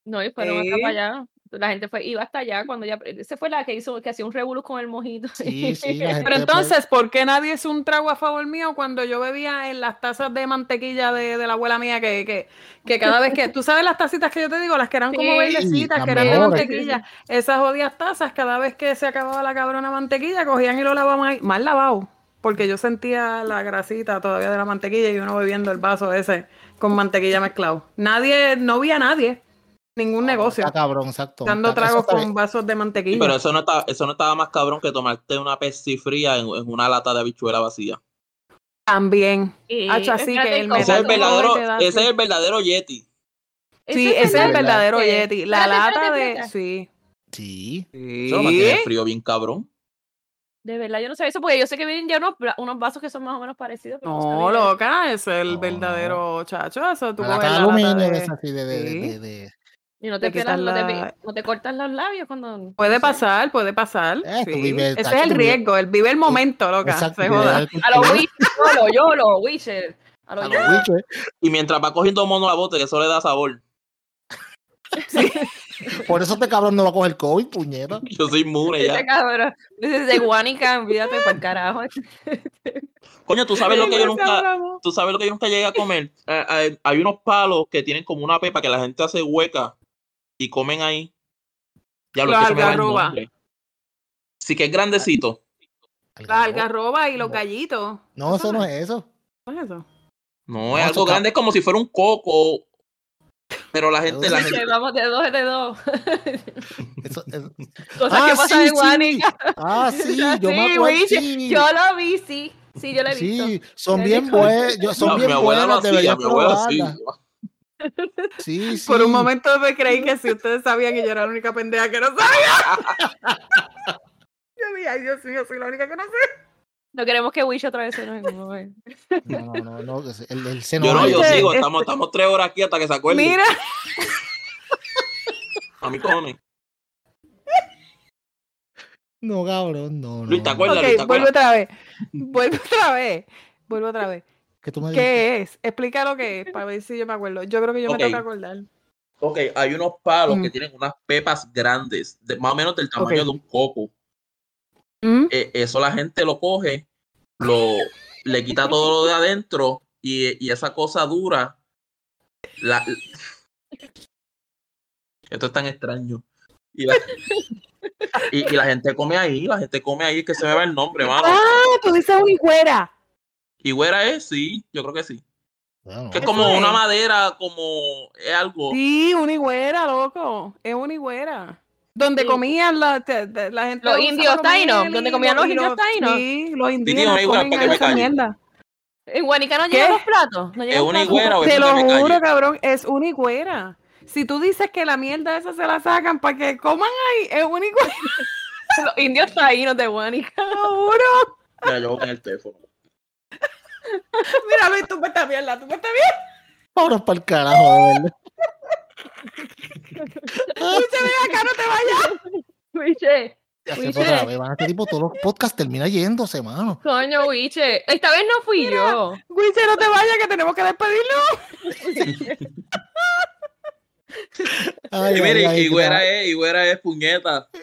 No, y fueron hasta Sí. para allá. La gente fue, iba hasta allá cuando ya. Esa fue la que hizo, que hacía un revolú con el mojito. Sí, sí, <laughs> Pero entonces, ¿por qué nadie es un trago a favor mío cuando yo bebía en las tazas de mantequilla de, de la abuela mía? Que, que, que cada vez que. <laughs> ¿Tú sabes las tacitas que yo te digo? Las que eran como verdecitas, que eran de mantequilla. Esas jodidas tazas, cada vez que se acababa la cabrona mantequilla, cogían y lo lavaban ahí. Mal lavado. Porque yo sentía la grasita todavía de la mantequilla y uno bebiendo el vaso ese con mantequilla mezclado. Nadie, no vi a nadie. Ningún negocio. Está cabrón, exacto. Dando tragos con bien. vasos de mantequilla. Sí, pero eso no, está, eso no estaba más cabrón que tomarte una Pepsi fría en, en una lata de habichuela vacía. También. Y- Hacho, así espérate, que el. Ese es el verdadero, ese así. es el verdadero Yeti. Sí, ese es el verdad. verdadero Sí. Yeti. La Espérate, lata de. espérate. Sí. Sí. Eso lo mantiene frío bien cabrón. De verdad, yo no sabía eso porque yo sé que vienen ya unos, unos vasos que son más o menos parecidos. pero No, loca, es el No. verdadero chacho. Eso tú La la aluminio lata de de- de, Sí. de- de- Y no te, pelas, no, te, no te cortas los labios cuando. Puede no sé. pasar, puede pasar. Eh, sí. vives, Ese es el riesgo, el vive el momento, loca. Exacto, se vive joda. A los. Witcher, yo lo, Witcher. A los. Y mientras va cogiendo mono la bote, que eso le da sabor. <laughs> Por eso este cabrón no va a coger COVID, puñeta. Yo soy inmune ya. Ese cabrón. Dice de Guanica, olvídate por carajo. Coño, tú sabes lo que yo nunca, tú sabes lo que yo nunca llegué a comer. Eh, eh, hay unos palos que tienen como una pepa que la gente hace hueca y comen ahí. Ya lo que se me va el algarroba. nombre. Sí que es grandecito. Las algarrobas y los gallitos. No, eso no es eso. ¿Qué es eso? No, No, es algo grande, es como si fuera un coco. Pero la gente, la gente. Vamos de dos de dos. Eso- eso- <laughs> Cosas Ah, que pasan sí, en Guanica. Ah, sí, yo me Sí, acuerdo. Witcher, Sí, Yo lo vi, sí. Sí, yo lo he visto. sí, son bien buenas, yo- son No, bien mi abuela lo buenas, hacía, deberías mi abuela sí. probarlas. Sí, sí. Por un momento me creí que si ustedes sabían que yo era la única pendeja que no sabía. <laughs> yo dije, ay Dios mío, soy la única que no sé. No queremos que Wish otra vez se nos. No, no, no, el, el seno Yo no, yo Este, sigo, este- estamos, estamos tres horas aquí hasta que se acuerde. Mira, <laughs> A mí cojones. No, cabrón, no, no. Luis, ¿te acuerdas? ok, Luis, ¿te vuelve acuerdas? otra vez. Vuelve otra vez. Vuelve otra vez. ¿Qué tú me dices? ¿Qué es? Explica lo que es, para ver si yo me acuerdo. Yo creo que yo me tengo que acordar. Ok, hay unos palos que Mm. tienen unas pepas grandes, de- más o menos del tamaño de un coco. ¿Mm? Eh, eso la gente lo coge, lo, le quita todo lo de adentro y, y esa cosa dura. La, esto es tan extraño. Y la, y, y la gente come ahí, la gente come ahí, es que se me va el nombre, mano. Ah, tú dices una higuera. Y güera es, sí, yo creo que sí. Bueno, Que es como una es. madera, como es algo. Sí, una higüera, loco. Es una higüera. Donde Sí. comían la, la gente. Los indios taínos, donde comían los indios taínos. Sí, los una callo. mierda. ¿En Guanica no llegan los platos? ¿No ¿Es llegan una platos? higüera o es Te lo una juro, cabrón, es una higüera. Si tú dices que la mierda esa se la sacan para que coman ahí, es una higüera, <laughs> Los indios taínos de Guanica. te lo juro. Mira, yo voy a poner el teléfono. Mira, Luis, tú me estás viendo, tú me estás viendo. Vámonos para el carajo, de verdad. Luis, ven acá, no te vayas. Wiche, Ya se Wiche. fue otra vez, van este tipo, todos los podcasts termina yéndose, mano. coño, Wiche. Esta vez no fui yo. Luis, no te vayas, que tenemos que despedirnos. <laughs> Ay, Y mire, ay, ay, y güera gra- es, y güera es puñeta. <laughs> Qué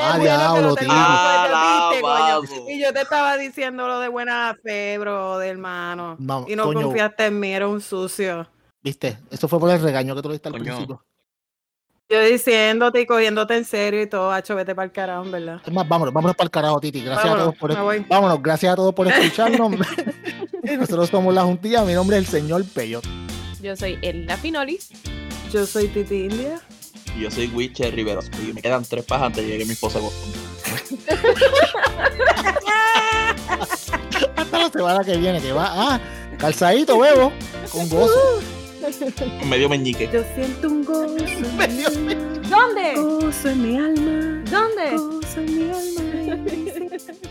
Ah, que diablo, lo tío. viste. Alabado. Y yo te estaba diciendo lo de buena fe, bro, de hermano. Vamos, Y no coño. confiaste en mí, era un sucio. Viste, eso fue por el regaño que tú le diste al Coño. principio. Yo diciéndote y cogiéndote en serio y todo, hacho, vete para el carajo, en ¿verdad? Es más, vámonos, vámonos para el carajo, Titi. Gracias Vámonos, a todos por voy. Vámonos, gracias a todos por escucharnos. <laughs> Nosotros somos la juntilla. Mi nombre es el señor Peyot. Yo soy Elena Finolis. Yo soy Titi India. Y yo soy Witcher Riveros. Y me quedan tres pajas antes de que llegue mi esposa. <laughs> Hasta la semana que viene, que va ah, calzadito, bebo, con gozo. Medio meñique. Yo siento un gozo, en <laughs> mi alma, ¿Dónde? gozo en mi alma, ¿Dónde? gozo en mi alma. <laughs>